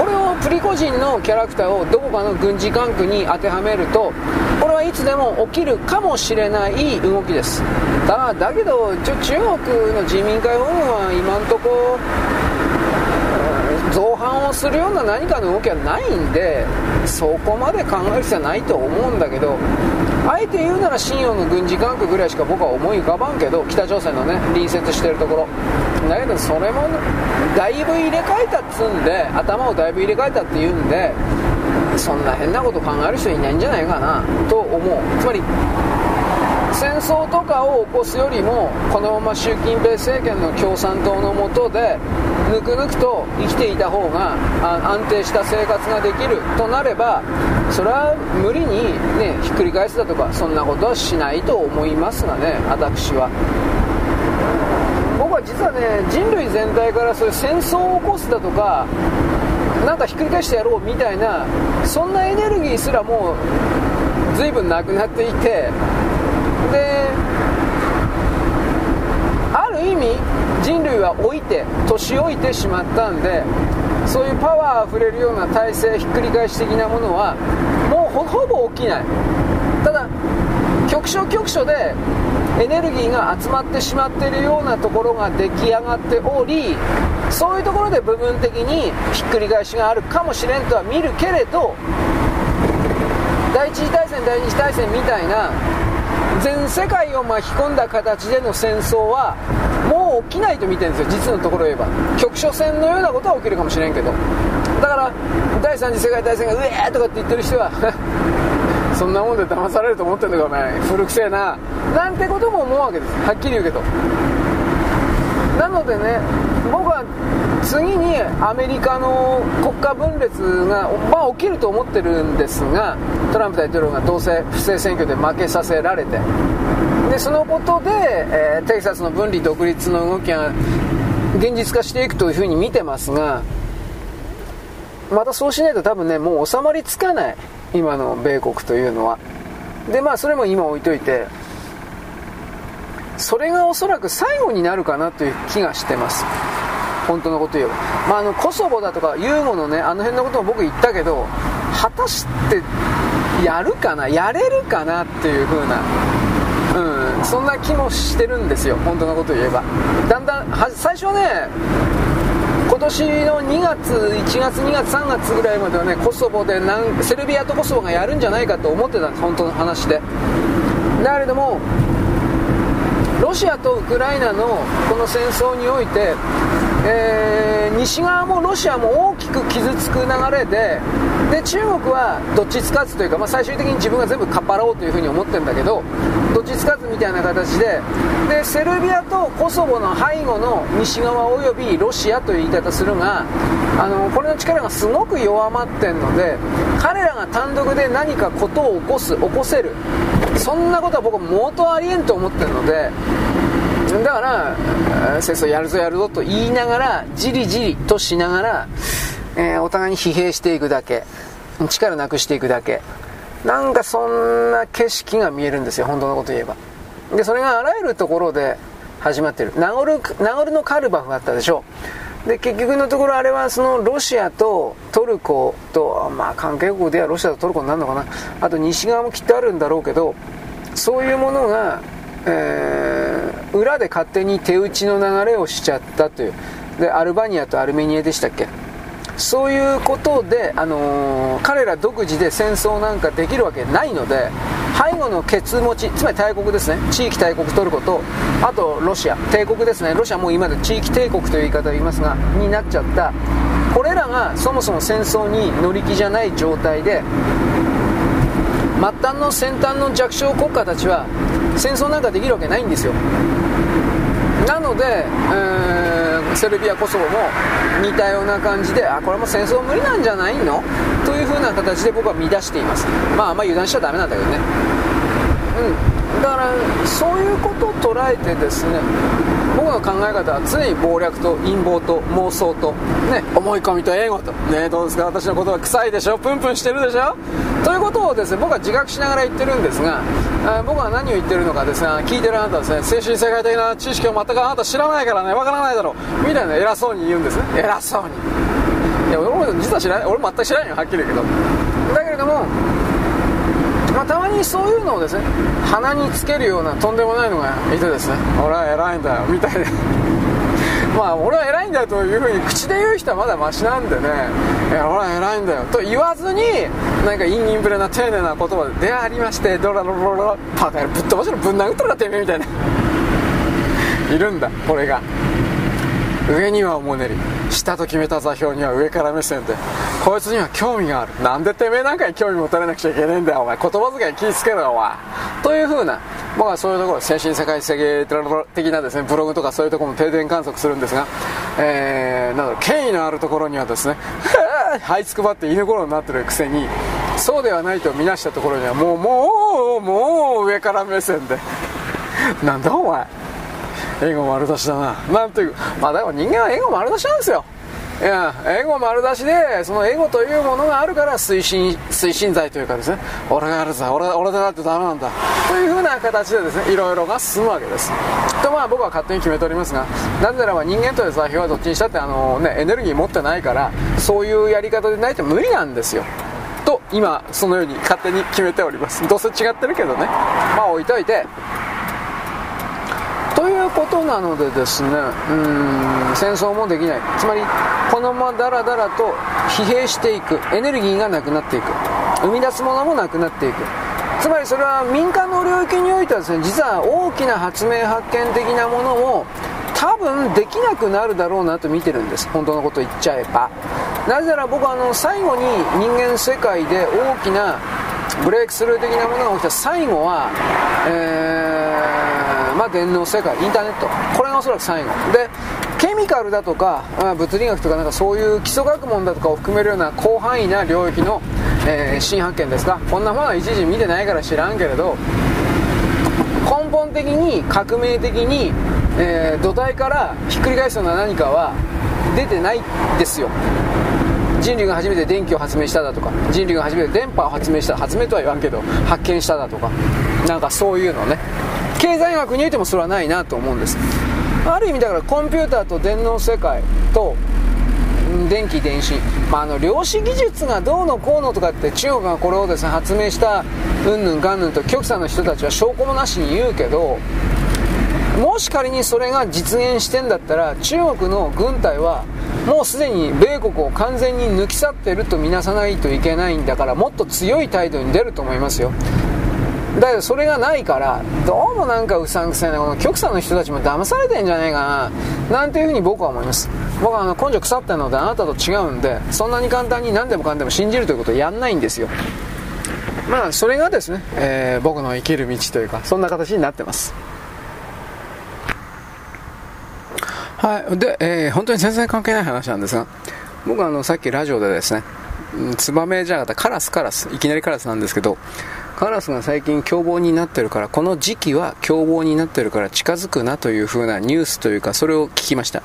これをプリコジンのキャラクターをどこかの軍事管区に当てはめるとこれはいつでも起きるかもしれない動きです。だだけどちょ中国の人民解放軍は今んとこ造反をするような何かの動きはないんでそこまで考える必要はないと思うんだけどあえて言うなら信用の軍事管区ぐらいしか僕は思い浮かばんけど北朝鮮のね隣接してるところ。だけどそれもだいぶ入れ替えたっつうんで頭をだいぶ入れ替えたっていうんでそんな変なこと考える人いないんじゃないかなと思う。つまり戦争とかを起こすよりもこのまま習近平政権の共産党の下でぬくぬくと生きていた方が安定した生活ができるとなればそれは無理に、ね、ひっくり返すだとかそんなことはしないと思いますがね私は。僕は実はね人類全体からそういう戦争を起こすだとかなんかひっくり返してやろうみたいなそんなエネルギーすらもう随分なくなっていてである意味人類は老いて年老いてしまったんでそういうパワーあふれるような体制ひっくり返し的なものはもうほぼ起きない。ただ局所局所でエネルギーが集まってしまっているようなところが出来上がっておりそういうところで部分的にひっくり返しがあるかもしれんとは見るけれど第一次大戦第二次大戦みたいな全世界を巻き込んだ形での戦争はもう起きないと見てるんですよ。実のところ言えば。局所戦のようなことは起きるかもしれんけど。だから第三次世界大戦がうえーとかって言ってる人は そんなもんで騙されると思ってんのかお前。古くせえな。なんてことも思うわけです。はっきり言うけど。なのでね僕は次にアメリカの国家分裂が、まあ、起きると思ってるんですがトランプ大統領がどうせ不正選挙で負けさせられて。でそのことで、えー、テキサスの分離独立の動きが現実化していくというふうに見てますがまたそうしないと多分ねもう収まりつかない今の米国というのは。でまあそれも今置いといてそれがおそらく最後になるかなという気がしてます。本当のこと言えば、まあ、あのコソボだとかユーゴのねあの辺のことも僕言ったけど果たしてやるかなやれるかなっていう風なうんそんな気もしてるんですよ本当のこと言えば。だんだん最初はね今年の2月1月2月3月ぐらいまではねコソボでなんセルビアとコソボがやるんじゃないかと思ってたんです本当の話で。だけれどもロシアとウクライナのこの戦争において、えー、西側もロシアも大きく傷つく流れでで中国はどっちつかずというか、まあ、最終的に自分が全部かっぱらおうというふうに思ってるんだけどどっちつかずみたいな形ででセルビアとコソボの背後の西側およびロシアという言い方するがあのこれの力がすごく弱まってるので彼らが単独で何かことを起こす起こせる。そんなことは僕は元ありえんと思ってるのでだから戦争やるぞやるぞと言いながらじりじりとしながら、えー、お互いに疲弊していくだけ力なくしていくだけ。なんかそんな景色が見えるんですよ本当のこと言えば。でそれがあらゆるところで始まってる。ナゴルナゴルのカルバフがあったでしょで結局のところあれはそのロシアとトルコと、まあ、関係国ではロシアとトルコになるのかな。あと西側もきっとあるんだろうけどそういうものが、えー、裏で勝手に手打ちの流れをしちゃったという。でアルバニアとアルメニアでしたっけ？そういうことで、あのー、彼ら独自で戦争なんかできるわけないので背後のケツ持ちつまり大国ですね。地域大国トルコとあとロシア。帝国ですね。ロシアも今で地域帝国という言い方を言いますがになっちゃった。これらがそもそも戦争に乗り気じゃない状態で末端の先端の弱小国家たちは戦争なんかできるわけないんですよ。なので、えー、セルビア、コソボも似たような感じであこれも戦争無理なんじゃないの？という風な形で僕は見出しています。まああんま油断しちゃダメなんだけどね。うん。だからそういうことを捉えてですね僕の考え方は常に謀略と陰謀と妄想と、ね、思い込みと英語と、ね、どうですか？私の言葉臭いでしょ？プンプンしてるでしょ？ということをですね僕は自覚しながら言ってるんですが僕は何を言ってるのかですね聞いてるあなたはですね精神世界的な知識を全くあなた知らないからねわからないだろう。みたいな偉そうに言うんですね。偉そうに。いや俺も実は知らない。俺全く知らないよはっきり言うけど、にそういうのをですね鼻につけるようなとんでもないのがいてですね俺は偉いんだよみたいで まあ俺は偉いんだよというふうに口で言う人はまだマシなんでねいや俺は偉いんだよと言わずになんかインインプレな丁寧な言葉で「でありましてドラロロロパカぶっ飛ばしろぶん殴ったらてめえ」みたいな。いるんだこれが。上にはおもねり下と決めた座標には上から目線でこいつには興味がある。なんでてめえなんかに興味持たれなくちゃいけねえんだよお前。言葉遣い気ぃつけろよお前。という風な僕はそういうところ精神世界的なですねブログとかそういうところも定点観測するんですが、えー、なんだろう権威のあるところにはですね はいつくばって犬頃になってるくせにそうではないと見なしたところにはもうもうもう上から目線で。なんだお前。エゴ丸出しだな。なんていうまあでも人間はエゴ丸出しなんですよ。いやエゴ丸出しでそのエゴというものがあるから推進推進剤というかですね。俺がやるぞ俺俺でなってダメなんだ。というふうな形でですねいろいろが進むわけです。とまあ僕は勝手に決めておりますがなぜならば人間という座標はどっちにしたってあの、ね、エネルギー持ってないからそういうやり方でないと無理なんですよ。と今そのように勝手に決めております。どうせ違ってるけどね。まあ置いといてということなのでですねうん戦争もできない。つまりこのままだらだらと疲弊していく。エネルギーがなくなっていく。生み出すものもなくなっていく。つまりそれは民間の領域においてはですね実は大きな発明発見的なものも多分できなくなるだろうなと見てるんです。本当のこと言っちゃえば。なぜなら僕はあの最後に人間世界で大きなブレイクスルー的なものが起きた。最後は、えー、まあ、電脳世界インターネット。これがおそらく最後。でケミカルだとかま物理学とかなんかそういう基礎学問だとかを含めるような広範囲な領域の、えー、新発見ですか。こんなものは一時見てないから知らんけれど根本的に革命的に、えー、土台からひっくり返すような何かは出てないですよ。人類が初めて電気を発明しただとか人類が初めて電波を発明した発明とは言わんけど発見しただとかなんかそういうのね。経済学においてもそれはないなと思うんです。ある意味だからコンピューターと電脳世界と電気電子、まあ、あの量子技術がどうのこうのとかって中国がこれをですね発明したうんぬんかんぬんと極左の人たちは証拠もなしに言うけどもし仮にそれが実現してんだったら中国の軍隊はもうすでに米国を完全に抜き去ってるとみなさないといけないんだからもっと強い態度に出ると思いますよ。だけどそれがないからどうもなんかうさんくさいなこの極左の人たちも騙されてんじゃないかななんていうふうに僕は思います。僕はあの根性腐ってるのであなたと違うんでそんなに簡単に何でもかんでも信じるということをやんないんですよ。まあそれがですね、えー、僕の生きる道というかそんな形になってます。はい。で、えー、本当に全然関係ない話なんですが僕はあのさっきラジオでですねツバメじゃなかったカラスカラスいきなりカラスなんですけどカラスが最近凶暴になってるからこの時期は凶暴になってるから近づくなという風なニュースというかそれを聞きました。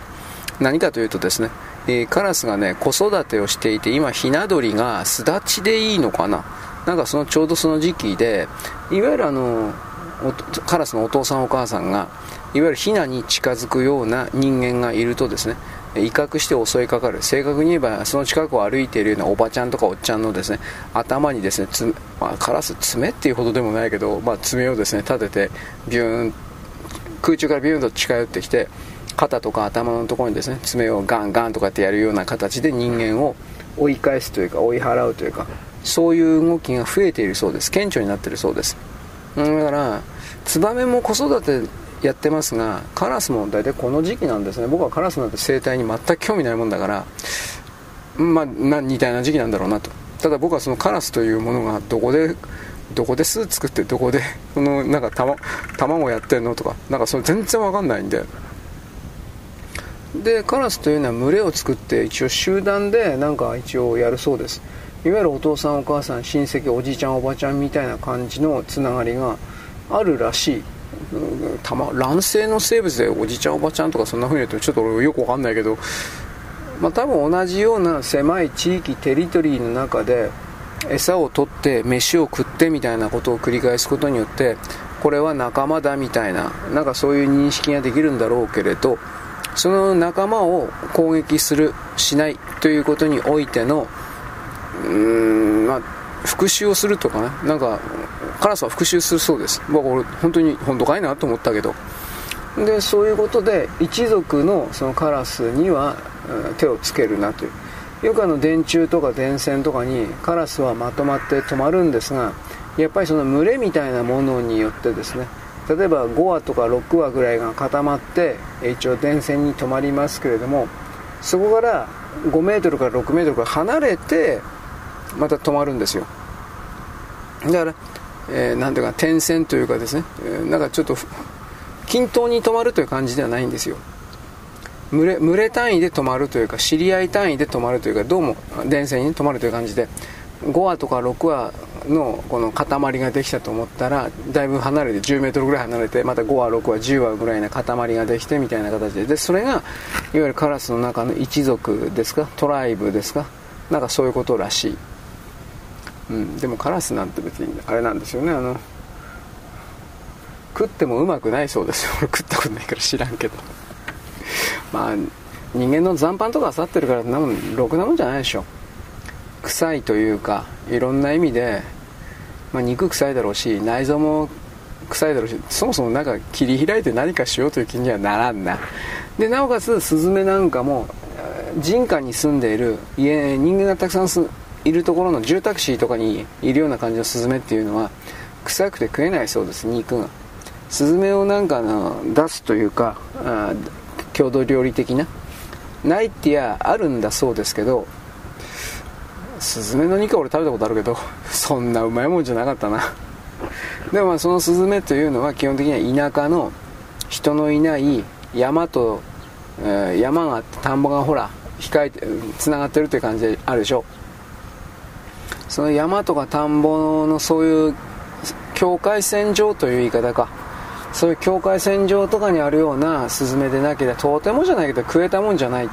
何かというとですね、えー、カラスがね子育てをしていて今ひな鳥が巣立ちでいいのかな？なんかそのちょうどその時期でいわゆるあのカラスのお父さんお母さんがいわゆるヒナに近づくような人間がいるとですね威嚇して襲いかかる。正確に言えばその近くを歩いているようなおばちゃんとかおっちゃんのですね頭にですねつ、まあ、カラス爪っていうほどでもないけど、まあ、爪をですね立ててビューン空中からビューンと近寄ってきて肩とか頭のところにですね爪をガンガンとかってやるような形で人間を追い返すというか追い払うというかそういう動きが増えているそうです。顕著になっているそうです。だからツバメも子育てやってますがカラスも大体この時期なんですね。僕はカラスなんて生態に全く興味ないもんだからまあ似たような時期なんだろうなと。ただ僕はそのカラスというものがどこでどこで巣作ってどこで このなんか卵やってんのとかなんかそれ全然わかんないんで。でカラスというのは群れを作って一応集団でなんか一応やるそうです。いわゆるお父さんお母さん親戚おじいちゃんおばちゃんみたいな感じのつながりがあるらしい。たま卵性の生物でおじちゃんおばちゃんとかそんな風に言うとちょっと俺よくわかんないけどまあ多分同じような狭い地域テリトリーの中で餌を取って飯を食ってみたいなことを繰り返すことによってこれは仲間だみたいななんかそういう認識ができるんだろうけれどその仲間を攻撃するしないということにおいてのうーんまあ復讐をするとかねなんかカラスは復讐するそうです。僕俺本当に本当かいなと思ったけど。でそういうことで一族のそのカラスには手をつけるなという。よくあの電柱とか電線とかにカラスはまとまって止まるんですがやっぱりその群れみたいなものによってですね例えば5羽とか6羽ぐらいが固まって一応電線に止まりますけれどもそこから5メートルから6メートルから離れてまた止まるんですよ。だからえー、なんていうか点線というかですね、えー、なんかちょっと均等に止まるという感じではないんですよ。群れ群れ単位で止まるというか知り合い単位で止まるというかどうも電線に止まるという感じで5話とか6話のこの塊ができたと思ったらだいぶ離れて10メートルぐらい離れてまた5話6話10話ぐらいな塊ができてみたいな形で。でそれがいわゆるカラスの中の一族ですかトライブですかなんかそういうことらしい。うん、でもカラスなんて別にあれなんですよね。あの食ってもうまくないそうですよ。俺 食ったことないから知らんけど。まあ人間の残飯とか漁ってるからなもんろくなもんじゃないでしょ。臭いというかいろんな意味で、まあ、肉臭いだろうし内臓も臭いだろうしそもそもなんか切り開いて何かしようという気にはならんな。でなおかつスズメなんかも人家に住んでいる家人間がたくさん住いるところの住宅地とかにいるような感じのスズメっていうのは臭くて食えないそうです肉が。スズメをなんかの出すというか郷土料理的なないってやあるんだそうですけどスズメの肉は俺食べたことあるけど そんなうまいもんじゃなかったな。でもまあそのスズメというのは基本的には田舎の人のいない山と、えー、山があって田んぼがほら控えてつながってるという感じであるでしょ。その山とか田んぼのそういう境界線上という言い方か。そういう境界線上とかにあるようなスズメでなければとてもじゃないけど食えたもんじゃない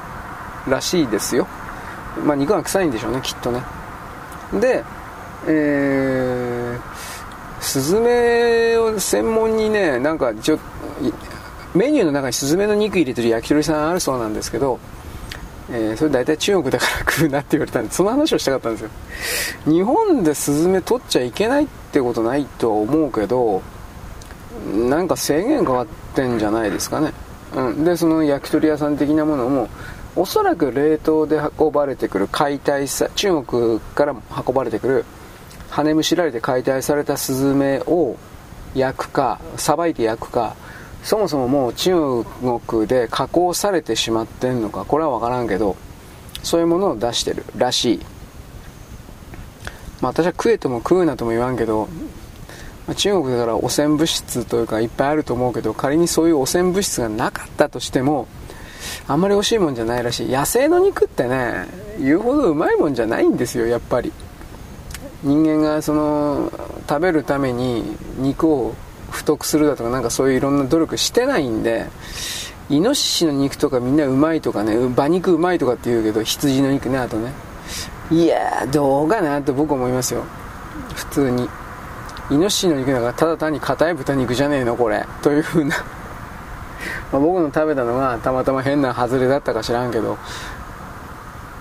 らしいですよ。まあ肉が臭いんでしょうねきっとね。でえー、スズメを専門にねなんかちょメニューの中にスズメの肉入れてる焼き鳥さんあるそうなんですけどえー、それ大体中国だから食うなって言われたんでその話をしたかったんですよ。日本でスズメ取っちゃいけないってことないとは思うけどなんか制限変わってんじゃないですかね、うん、でその焼き鳥屋さん的なものもおそらく冷凍で運ばれてくる解体さ中国から運ばれてくる羽むしられて解体されたスズメを焼くかさばいて焼くかそもそももう中国で加工されてしまってんのかこれは分からんけどそういうものを出してるらしい。まあ私は食えとも食うなとも言わんけど、まあ、中国だから汚染物質というかいっぱいあると思うけど仮にそういう汚染物質がなかったとしてもあんまり美味しいもんじゃないらしい。野生の肉ってね言うほどうまいもんじゃないんですよやっぱり。人間がその食べるために肉を太くするだとかなんかそういういろんな努力してないんでイノシシの肉とかみんなうまいとかね馬肉うまいとかって言うけど羊の肉ねあとね。いやどうかなって僕思いますよ。普通に。イノシシの肉だからただ単に硬い豚肉じゃねえのこれ。というふうな。ま僕の食べたのがたまたま変な外れだったか知らんけど。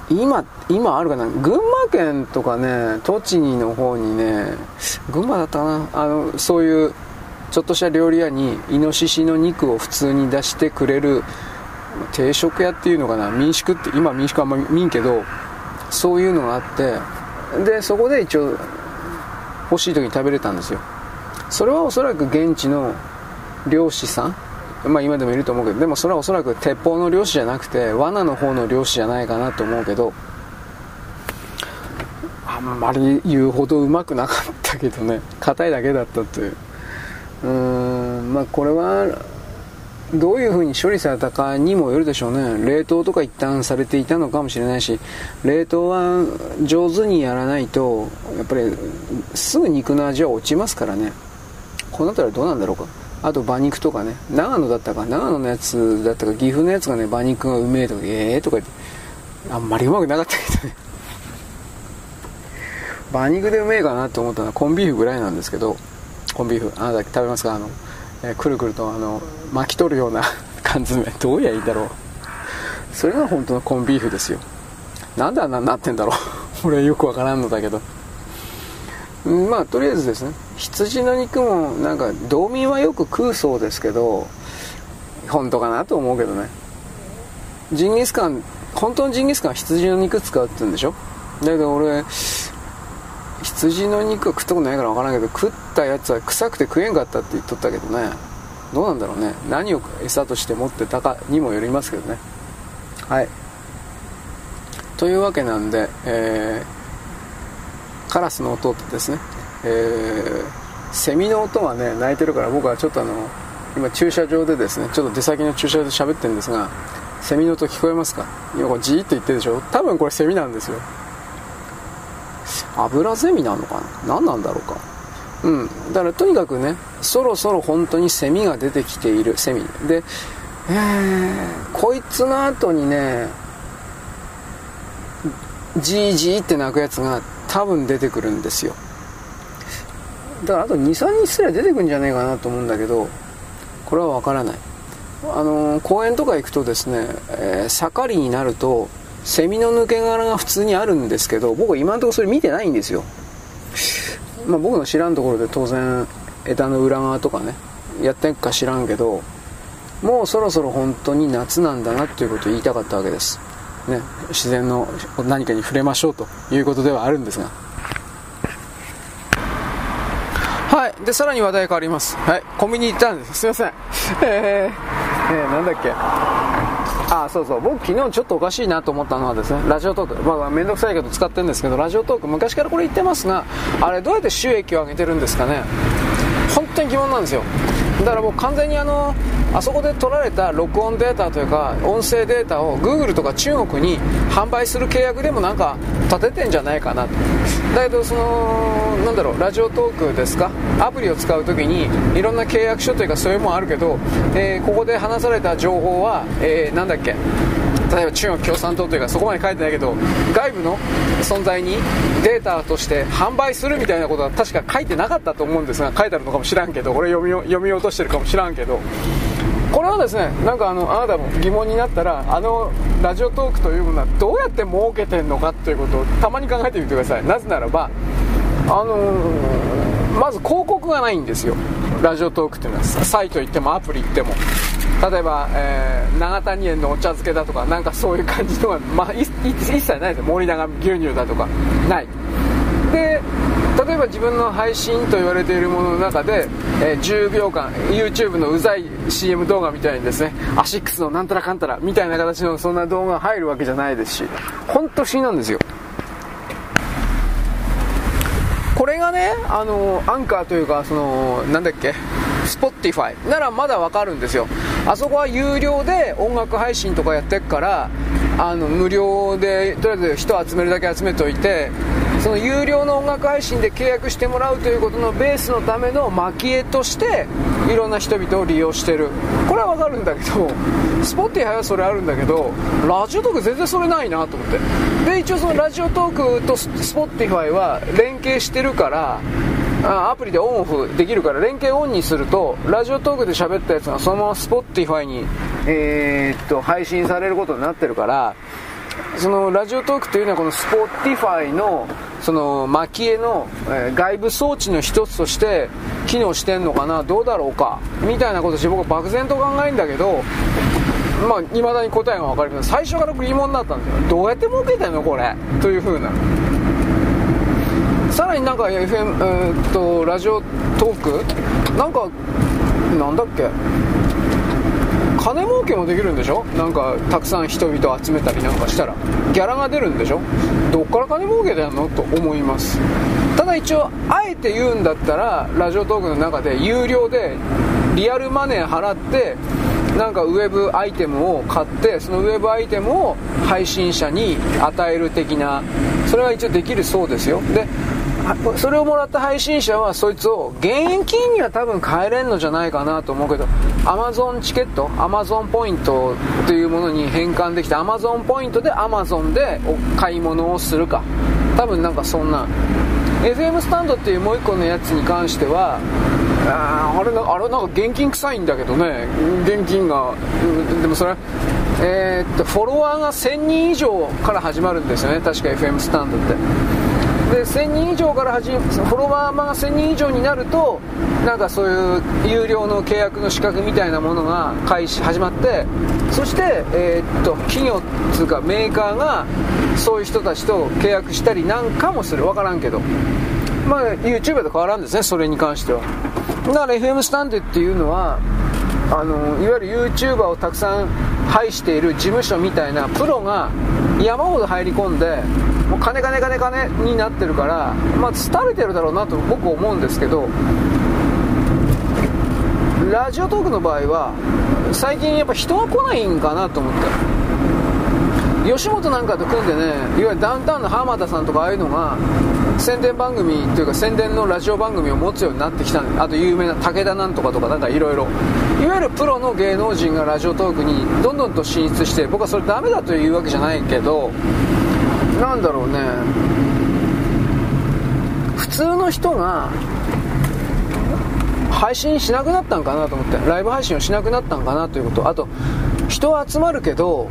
今今あるかな？群馬県とかね栃木の方にね群馬だったかな？あのそういうちょっとした料理屋にイノシシの肉を普通に出してくれる定食屋っていうのかな？民宿って今民宿あんま見んけどそういうのがあってでそこで一応欲しい時に食べれたんですよ。それはおそらく現地の漁師さんまあ今でもいると思うけどでもそれはおそらく鉄砲の漁師じゃなくて罠の方の漁師じゃないかなと思うけどあんまり言うほどうまくなかったけどね。硬いだけだったという。うんまあこれはどういうふうに処理されたかにもよるでしょうね。冷凍とか一旦されていたのかもしれないし冷凍は上手にやらないとやっぱりすぐ肉の味は落ちますからね。この辺りはどうなんだろうか。あと馬肉とかね。長野だったか。長野のやつだったか。岐阜のやつがね馬肉がうめえとかええ、とか言ってあんまりうまくなかったけどね。馬肉でうめえかなと思ったのはコンビーフぐらいなんですけどコンビーフあなた食べますか？あの、えー、くるくるとあの巻き取るような 缶詰。どうやいいだろう？それが本当のコンビーフですよ。なんであんなになってんだろう？俺はよくわからんのだけど。まあとりあえずですね。羊の肉もなんか道民はよく食うそうですけど本当かなと思うけどね。ジンギスカン本当のジンギスカンは羊の肉使うって言うんでしょ？だけど俺羊の肉は食ったことないから分からんけど食ったやつは臭くて食えんかったって言っとったけどね。どうなんだろうね。何を餌として持ってたかにもよりますけどね。はい。というわけなんで、えー、カラスの音ってですね、えー、セミの音はね鳴いてるから僕はちょっとあの今駐車場でですねちょっと出先の駐車場で喋ってるんですがセミの音聞こえますか？今これジーって言ってるでしょ？多分これセミなんですよ油ゼミなのかな？何なんだろうか？うん。だからとにかくねそろそろ本当にセミが出てきている。セミ。でえ、こいつの後にねジージーって鳴くやつが多分出てくるんですよ。だからあと23日すら出てくるんじゃないかなと思うんだけどこれは分からない。あのー、公園とか行くとですね、えー、盛りになるとセミの抜け殻が普通にあるんですけど僕今のところそれ見てないんですよ。まあ僕の知らんところで当然枝の裏側とかねやってんか知らんけどもうそろそろ本当に夏なんだなっていうことを言いたかったわけです。ね自然の何かに触れましょうということではあるんですが。はいでさらに話題変わります。はいコンビニ行ったんです。すいません。えー、えー、なんだっけ。あそうそう。僕昨日ちょっとおかしいなと思ったのはですねラジオトーク。まあ面倒くさいけど使ってるんですけどラジオトーク昔からこれ言ってますがあれどうやって収益を上げてるんですかね。本当に疑問なんですよ。だからもう完全にあのあそこで取られた録音データというか音声データを Google とか中国に販売する契約でもなんか立ててんじゃないかなと。だけどそのなんだろうラジオトークですか？アプリを使う時にいろんな契約書というかそういうものあるけど、えー、ここで話された情報は、えー、なんだっけ？例えば中国共産党というかそこまで書いてないけど外部の存在にデータとして販売するみたいなことは確か書いてなかったと思うんですが書いてあるのかもしらんけど俺読み読み落としてるかもしらんけど。これはですねなんかあのあなたも疑問になったらあのラジオトークというものはどうやって儲けてるのかということをたまに考えてみてください。なぜならばあのー、まず広告がないんですよ。ラジオトークっていうのはサイト行ってもアプリ行っても。例えば、えー、長谷園のお茶漬けだとかなんかそういう感じのが、まあ、一切ないです森永牛乳だとか。ない。で例えば自分の配信と言われているものの中で、えー、10秒間 YouTube のうざい CM 動画みたいにですねアシックスのなんたらかんたらみたいな形のそんな動画が入るわけじゃないですし本当不思議なんですよ。これがねあのアンカーというかそのなんだっけ Spotify ならまだわかるんですよ。あそこは有料で音楽配信とかやってっからあの無料でとりあえず人集めるだけ集めておいてその有料の音楽配信で契約してもらうということのベースのための蒔絵としていろんな人々を利用してる。これはわかるんだけど Spotify はそれあるんだけどラジオトーク全然それないなと思って。で一応そのラジオトークと Spotify は連携してるからアプリでオンオフできるから連携オンにするとラジオトークで喋ったやつがそのまま Spotify に、えー、っと配信されることになってるからそのラジオトークというのはこの Spotify のその蒔絵の、え、外部装置の一つとして機能してんのかな？どうだろうか？みたいなことして僕は漠然と考えるんだけどまあ未だに答えが分かるけど最初から疑問になったんですよ。どうやって儲けてんのこれ？というふうな。さらになんか FM、え、っとラジオトーク？なんかなんだっけ？金儲けもできるんでしょ？なんかたくさん人々を集めたりなんかしたら。ギャラが出るんでしょ？どっから金儲けてんの？と思います。ただ一応あえて言うんだったらラジオトークの中で有料でリアルマネー払ってなんかウェブアイテムを買ってそのウェブアイテムを配信者に与える的なそれは一応できるそうですよ。でそれをもらった配信者はそいつを現金には多分買えれんのじゃないかなと思うけど Amazon チケット Amazon ポイントというものに変換できて Amazon ポイントで Amazon でお買い物をするか。多分なんかそんな。FM スタンドっていうもう一個のやつに関してはああれあれなんか現金臭いんだけどね。現金がでもそれえー、っとフォロワーが1000人以上から始まるんですよね。確か FM スタンドって。で1000人以上から始めフォロワーが1000人以上になるとなんかそういう有料の契約の資格みたいなものが開始始まってそして、えー、っと企業っていうかメーカーがそういう人たちと契約したりなんかもする。分からんけど。まあ YouTuber と変わらんですねそれに関しては。だから FM スタンドっていうのはあのいわゆる YouTuber をたくさん配している事務所みたいなプロが山ほど入り込んでもう金金金金になってるからまあ廃れてるだろうなと僕思うんですけどラジオトークの場合は最近やっぱ人は来ないんかなと思って。吉本なんかと組んでねいわゆるダウンタウンの浜田さんとかああいうのが宣伝番組というか宣伝のラジオ番組を持つようになってきたあと有名な武田なんとかとかなんかいろいろ。いわゆるプロの芸能人がラジオトークにどんどんと進出して僕はそれダメだというわけじゃないけどなんだろうね。普通の人が配信しなくなったんかなと思ってライブ配信をしなくなったんかなということ。あと人は集まるけど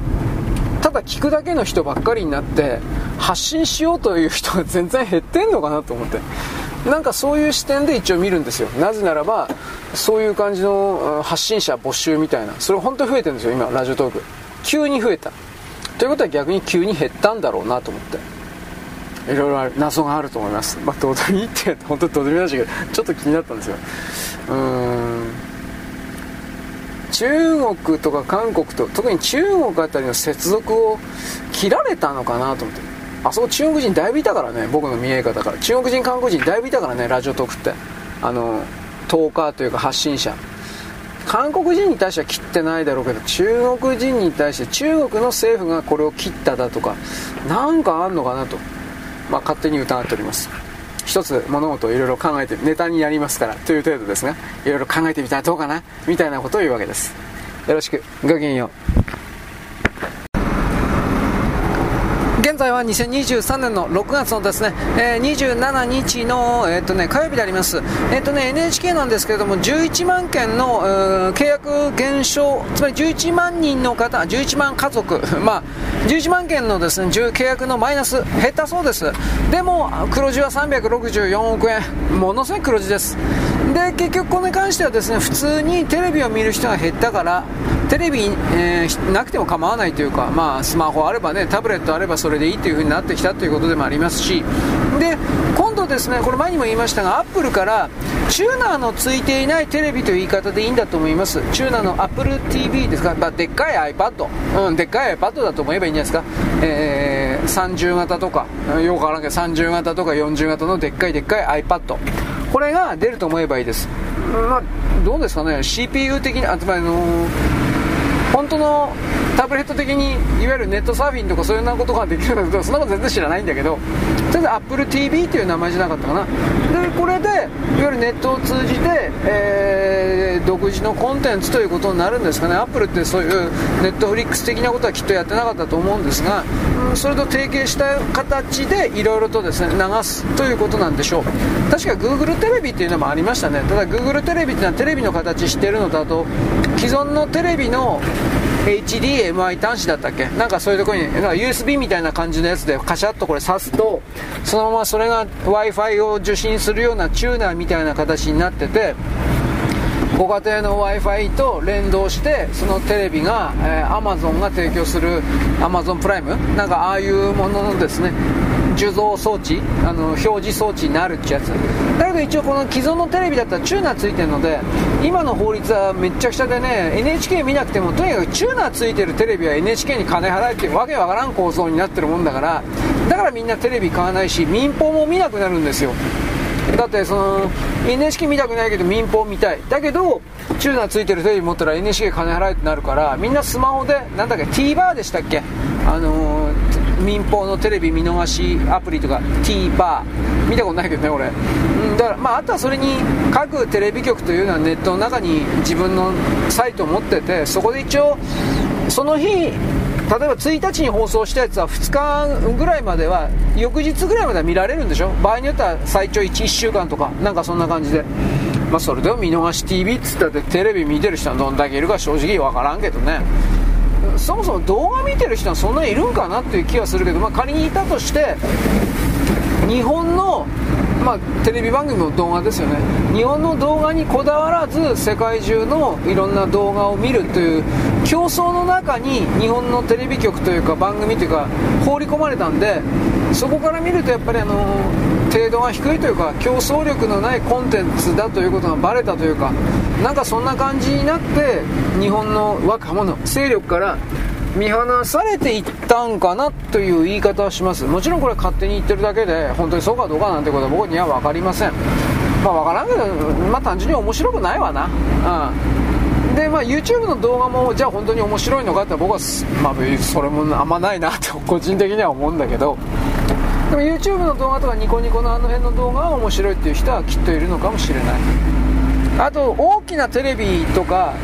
ただ聞くだけの人ばっかりになって発信しようという人が全然減ってんのかなと思って。なんかそういう視点で一応見るんですよ。なぜならばそういう感じの発信者募集みたいな。それ本当に増えてるんですよ今ラジオトーク。急に増えた。ということは逆に急に減ったんだろうなと思って。いろいろある謎があると思います。まあどうでもいいって本当にどうでもいいらしいけどちょっと気になったんですよ。うーん。中国とか韓国と特に中国あたりの接続を切られたのかなと思って。あそこ中国人だいぶいたからね僕の見え方から。中国人韓国人だいぶいたからねラジオトークって。あのトーカーというか発信者。韓国人に対しては切ってないだろうけど中国人に対して中国の政府がこれを切っただとかなんかあんのかなと、まあ、勝手に疑っております。一つ物事をいろいろ考えてネタにやりますからという程度ですがいろいろ考えてみたらどうかなみたいなことを言うわけです。よろしく。ごきげんよう。現在は2023年の6月のですね、えー、27日の、えーとね、火曜日であります、えーとね、NHK なんですけれども11万件の、契約減少つまり11万人の方11万家族、まあ、11万件のですね契約のマイナス減ったそうです。でも黒字は364億円。ものすごい黒字です。で結局これに関してはですね普通にテレビを見る人が減ったからテレビ、えー、なくても構わないというか、まあ、スマホあればねタブレットあればそれでいいという風になってきたということでもありますしで今度ですねこれ前にも言いましたがアップルからチューナーのついていないテレビという言い方でいいんだと思います。チューナーの AppleTV ですか、まあ、でっかい iPad、うん、でっかい iPad だと思えばいいんじゃないですか、えー、30型とかよくわからんけど30型とか40型のでっかいでっかい iPad これが出ると思えばいいです。まあ、どうですかね、CPU 的に、あつまりの、本当のタブレット的にいわゆるネットサーフィンとかそういうなことができるかどうかそんなこと全然知らないんだけどとりあえず AppleTV っていう名前じゃなかったかな。でこれでいわゆるネットを通じて、えー、独自のコンテンツということになるんですかね。Apple ってそういうネットフリックス的なことはきっとやってなかったと思うんですが、うん、それと提携した形でいろいろとですね流すということなんでしょう。確か Google テレビっていうのもありましたね。ただ Google テレビっていうのはテレビの形してるのだと既存のテレビの HDMI 端子だったっけ？なんかそういうとこになんか USB みたいな感じのやつでカシャッとこれ挿すとそのままそれが Wi-Fi を受信するようなチューナーみたいな形になっててご家庭の w i f i と連動してそのテレビが、えー、Amazon が提供する Amazon プライムなんかああいうもののですね。受像装置あの表示装置になるってやつ。だけど一応この既存のテレビだったらチューナーついてるので今の法律はめっちゃくちゃでね NHK 見なくてもとにかくチューナーついてるテレビは NHK に金払えっていうわけわからん構造になってるもんだからだからみんなテレビ買わないし民放も見なくなるんですよ。だってその NHK 見たくないけど民放見たい。だけどチューナーついてるテレビ持ったら NHK 金払えってなるからみんなスマホでなんだっけ TVer でしたっけ？あのー、民放のテレビ見逃しアプリとか TVer 見たことないけどね俺、うん、だからまああとはそれに各テレビ局というのはネットの中に自分のサイトを持っててそこで一応その日例えば1日に放送したやつは2日ぐらいまでは翌日ぐらいまでは見られるんでしょ？場合によっては最長 1, 1週間とかなんかそんな感じで。まあそれでも見逃し TV っつったってテレビ見てる人はどんだけいるか正直わからんけどね。そもそも動画見てる人はそんなにいるんかなっていう気はするけど、まあ、仮にいたとして日本のまあ、テレビ番組も動画ですよね。日本の動画にこだわらず世界中のいろんな動画を見るという競争の中に日本のテレビ局というか番組というか放り込まれたんでそこから見るとやっぱりあの程度が低いというか競争力のないコンテンツだということがバレたというかなんかそんな感じになって日本の若者勢力から見放されていったんかなという言い方はします。もちろんこれ勝手に言ってるだけで本当にそうかどうかなんてことは僕には分かりません。まあ分からんけどまあ単純に面白くないわな。うん。でまあ YouTube の動画もじゃあ本当に面白いのかって僕はまあそれもあんまないなと個人的には思うんだけど。でも YouTube の動画とかニコニコのあの辺の動画は面白いっていう人はきっといるのかもしれない。あと大きなテレビとか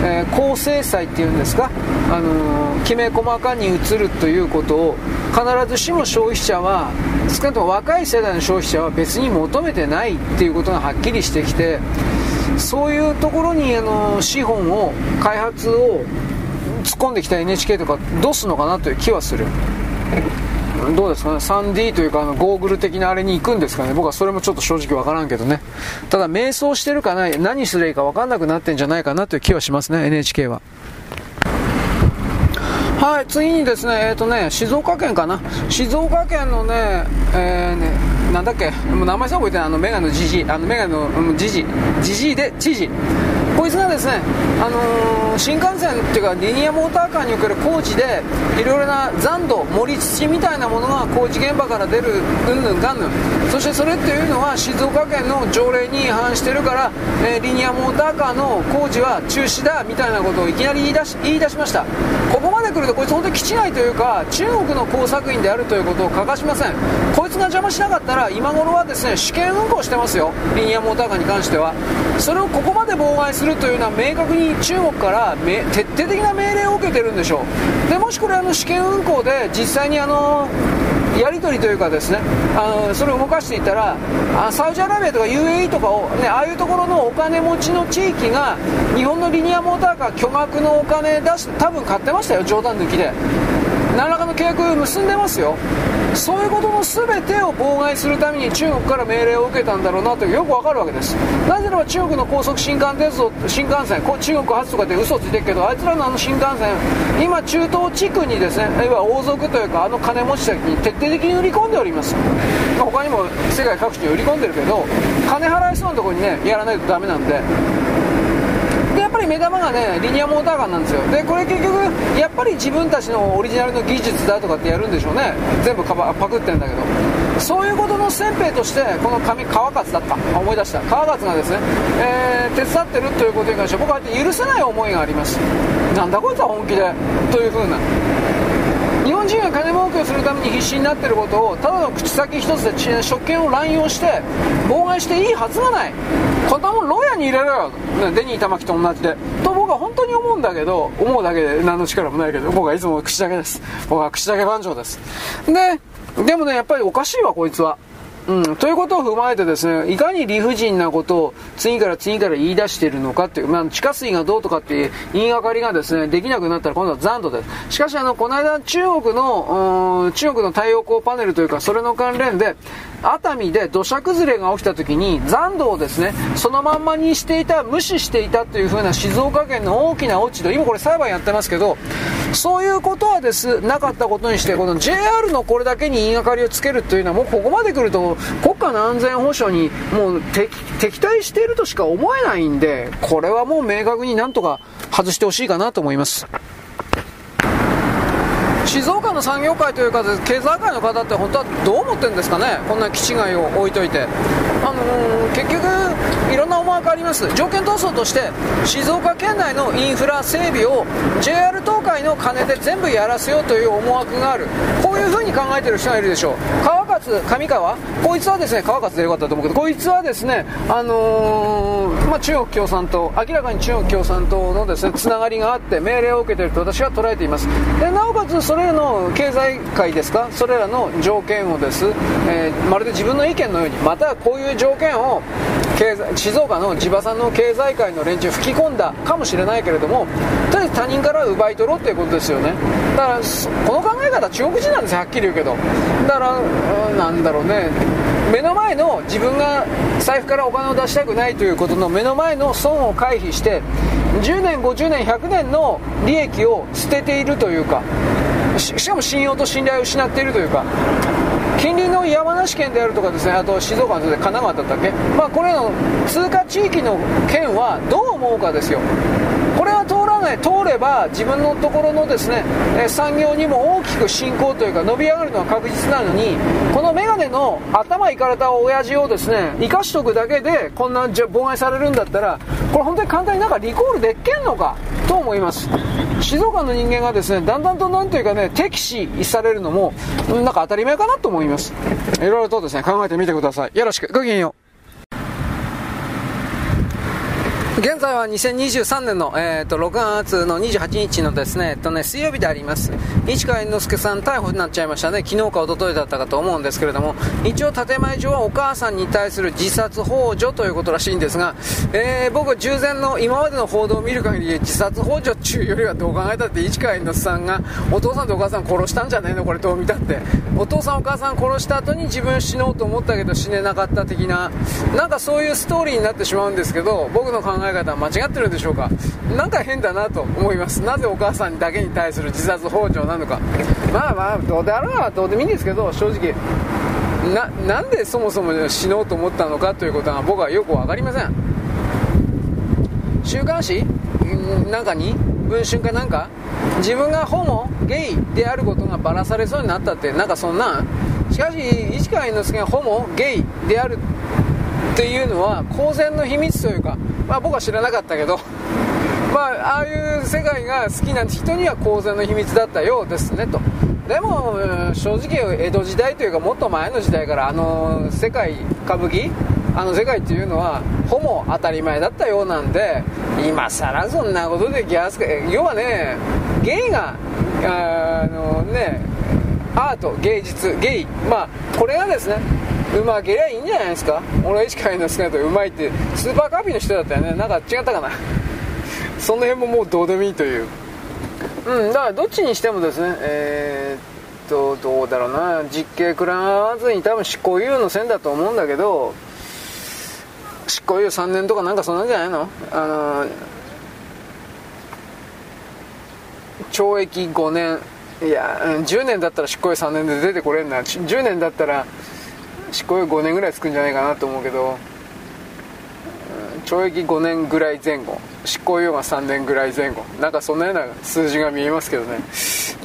えー、高精細っていうんですか、あのー、きめ細かに映るということを必ずしも消費者は少なくとも若い世代の消費者は別に求めてないっていうことがはっきりしてきてそういうところに、あのー、資本を開発を突っ込んできた NHK とかどうすんのかなという気はする。どうですかね？3D というかあのゴーグル的なあれに行くんですかね？僕はそれもちょっと正直わからんけどね。ただ迷走してるかな何すればいいかわかんなくなってんじゃないかなという気はしますね NHK は。はい、次にですね、えっ、ー、とね、静岡県かな？静岡県のね、えー、ね、なんだっけ、もう名前さえ覚えてない、あの、メガのじじい、あの、メガの、じじい、じじいで、知事。こいつがですね、あのー、新幹線っていうかリニアモーターカーにおける工事でいろいろな残土盛り土みたいなものが工事現場から出るうんぬんかんぬん。そしてそれっていうのは静岡県の条例に違反してるから、えー、リニアモーターカーの工事は中止だみたいなことをいきなり言い出し言い出しました。ここまで来るとこいつ本当に基地内というか中国の工作員であるということを欠かしません。こいつが邪魔しなかったら今頃はですね試験運行してますよ。リニアモーターカーに関しては。それをここまで妨害するというのは明確に中国から徹底的な命令を受けてるんでしょう。でもしこれあの試験運行で実際にあのやり取りというかですねあのそれを動かしていたらあサウジアラビアとか UAE とかを、ね、ああいうところのお金持ちの地域が日本のリニアモーターカー巨額のお金出して多分買ってましたよ冗談抜きで。何らかの契約を結んでますよ。そういうことの全てを妨害するために中国から命令を受けたんだろうなとよくわかるわけです。なぜならば中国の高速新幹鉄道新幹線こ中国発とかで嘘ついてるけどあいつらのあの新幹線今中東地区にですねいわゆる王族というかあの金持ちたちに徹底的に売り込んでおります。ま他にも世界各地に売り込んでるけど金払いそうなところにねやらないとダメなんでぱり目玉がねリニアモーターガンなんですよ。でこれ結局やっぱり自分たちのオリジナルの技術だとかってやるんでしょうね。全部パクってんだけど。そういうことの先兵としてこの紙川勝だった。思い出した。川勝がですね、えー、手伝ってるということに関して僕は許せない思いがあります。なんだこいつは本気で。というふうな。日本人が金儲けをするために必死になっていることをただの口先一つで職権を乱用して妨害していいはずがないこんなもん牢屋に入れろよ、デニー玉木と同じでと僕は本当に思うんだけど思うだけで何の力もないけど僕はいつも口だけです。僕は口だけ番長です。ででもねやっぱりおかしいわこいつは。うん、ということを踏まえてですね、いかに理不尽なことを次から次から言い出しているのかっていう、まあ、地下水がどうとかっていう言いがかりがですね、できなくなったら今度は残土です。しかし、あの、この間中国の、中国の太陽光パネルというか、それの関連で、熱海で土砂崩れが起きた時に残土をですねそのまんまにしていた無視していたというふうな静岡県の大きな落ち度今これ裁判やってますけどそういうことはですなかったことにしてこの JR のこれだけに言いがかりをつけるというのはもうここまで来ると国家の安全保障にもう敵対しているとしか思えないんでこれはもう明確になんとか外してほしいかなと思います。静岡の産業界というか経済界の方って本当はどう思ってるんですかね？こんな基地外を置いといて、あのー、結局いろんな思惑あります。条件闘争として静岡県内のインフラ整備を JR 東海の金で全部やらせようという思惑がある。こういうふうに考えてる人がいるでしょう。勝上川？こいつはですね川勝でよかったと思うけどこいつはですねあのー、まあ、中国共産党明らかに中国共産党のですねつながりがあって命令を受けていると私は捉えています。でなおかつそれらの経済界ですか？それらの条件をです、えー、まるで自分の意見のようにまたこういう条件を経済静岡の地場産の経済界の連中吹き込んだかもしれないけれどもとりあえず他人から奪い取ろうっていうことですよね。だからこの考え方中国人なんですよはっきり言うけど。だから、なんだろうね。目の前の自分が財布からお金を出したくないということの目の前の損を回避して10年50年100年の利益を捨てているというかしかも信用と信頼を失っているというか。近隣の山梨県であるとかですねあと静岡の神奈川だったっけ、まあ、これの通過地域の県はどう思うかですよ。これは通らない通れば自分のところのですね産業にも大きく進行というか伸び上がるのは確実なのにこのメガネの頭いかれた親父をですね生かしとくだけでこんな妨害されるんだったらこれ本当に簡単になんかリコールでっけんのかと思います。静岡の人間がですねだんだんとなんというかね敵視されるのもなんか当たり前かなと思います。ます。いろいろとですね考えてみてください。よろしく。ごきげんよう。現在は2023年の、えーと、6月の28日のですね、えっとね、水曜日であります。市川猿之助さん逮捕になっちゃいましたね。昨日か一昨日だったかと思うんですけれども、一応建前上はお母さんに対する自殺幇助ということらしいんですが、えー、僕従前の今までの報道を見る限り自殺幇助っていうよりはどう考えたって市川猿之助さんがお父さんとお母さん殺したんじゃねえの？これどう見たって。お父さんお母さん殺した後に自分死のうと思ったけど死ねなかった的な、なんかそういうストーリーになってしまうんですけど、僕の考ええ方は間違ってるでしょうか？なんか変だなと思います。なぜお母さんだけに対する自殺幇助なのか。まあまあどうであろうがどうでもいいんですけど正直ななんでそもそも死のうと思ったのかということは僕はよく分かりません。週刊誌？なんかに？文春かなんか？自分がホモゲイであることがばらされそうになったってなんかそんなしかし市川猿之助がホモゲイであるっていうのは公然の秘密というかまあ僕は知らなかったけど、まあ、ああいう世界が好きな人には公然の秘密だったようですねと。でも、正直江戸時代というかもっと前の時代からあの世界歌舞伎あの世界っていうのはほぼ当たり前だったようなんで今更そんなことでギャス要はねゲイがあのねアート芸術ゲイまあこれがですねうまけりゃいいんじゃないですか。俺は石川の好きなとうまいってスーパーカービィの人だったよね。なんか違ったかな。その辺ももうどうでもいいという。うんだからどっちにしてもですねえー、っとどうだろうな。実刑食らわずに多分執行猶予の線だと思うんだけど執行猶予3年とかなんかそんなんじゃないの？あの懲役5年。いや10年だったら執行猶予3年で出てこれんな。10年だったら執行猶予5年ぐらいつくんじゃないかなと思うけど懲役5年ぐらい前後。執行猶予が3年ぐらい前後。なんかそんなような数字が見えますけどね。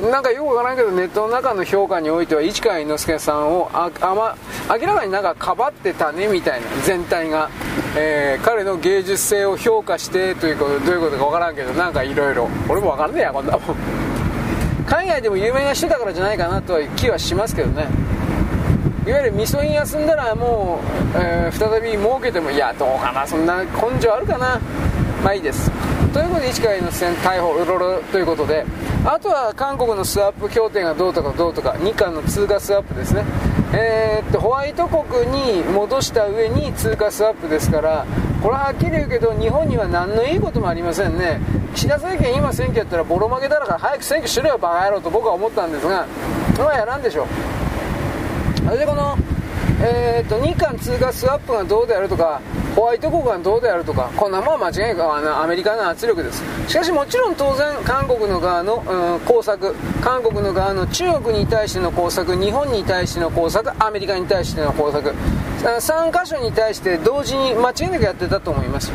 なんかよくわからんけどネットの中の評価においては市川猿之助さんをああ、ま、明らかになんかかばってたねみたいな全体が、えー、彼の芸術性を評価してということどういうことかわからんけどなんかいろいろ。俺もわかんねえやこんなもん。海外でも有名な人だからじゃないかなとは気はしますけどね。いわゆるみそに休んだらもう、えー、再び儲けてもいやどうかなそんな根性あるかな。まあいいです。ということで市川の戦逮捕うろろということであとは韓国のスワップ協定がどうとかどうとか日韓の通貨スワップですね。えー、っとホワイト国に戻した上に通貨スワップですからこれははっきり言うけど日本には何のいいこともありませんね。岸田政権今選挙やったらボロ負けだから早く選挙しろよバカ野郎と僕は思ったんですがまあやらんでしょう。それでこの、えーと、日韓通貨スワップがどうであるとかホワイト国がどうであるとかこんなもんは間違いかあのアメリカの圧力です。しかしもちろん当然韓国の側の、うん、工作韓国の側の中国に対しての工作日本に対しての工作アメリカに対しての工作3カ所に対して同時に間違いなくやってたと思います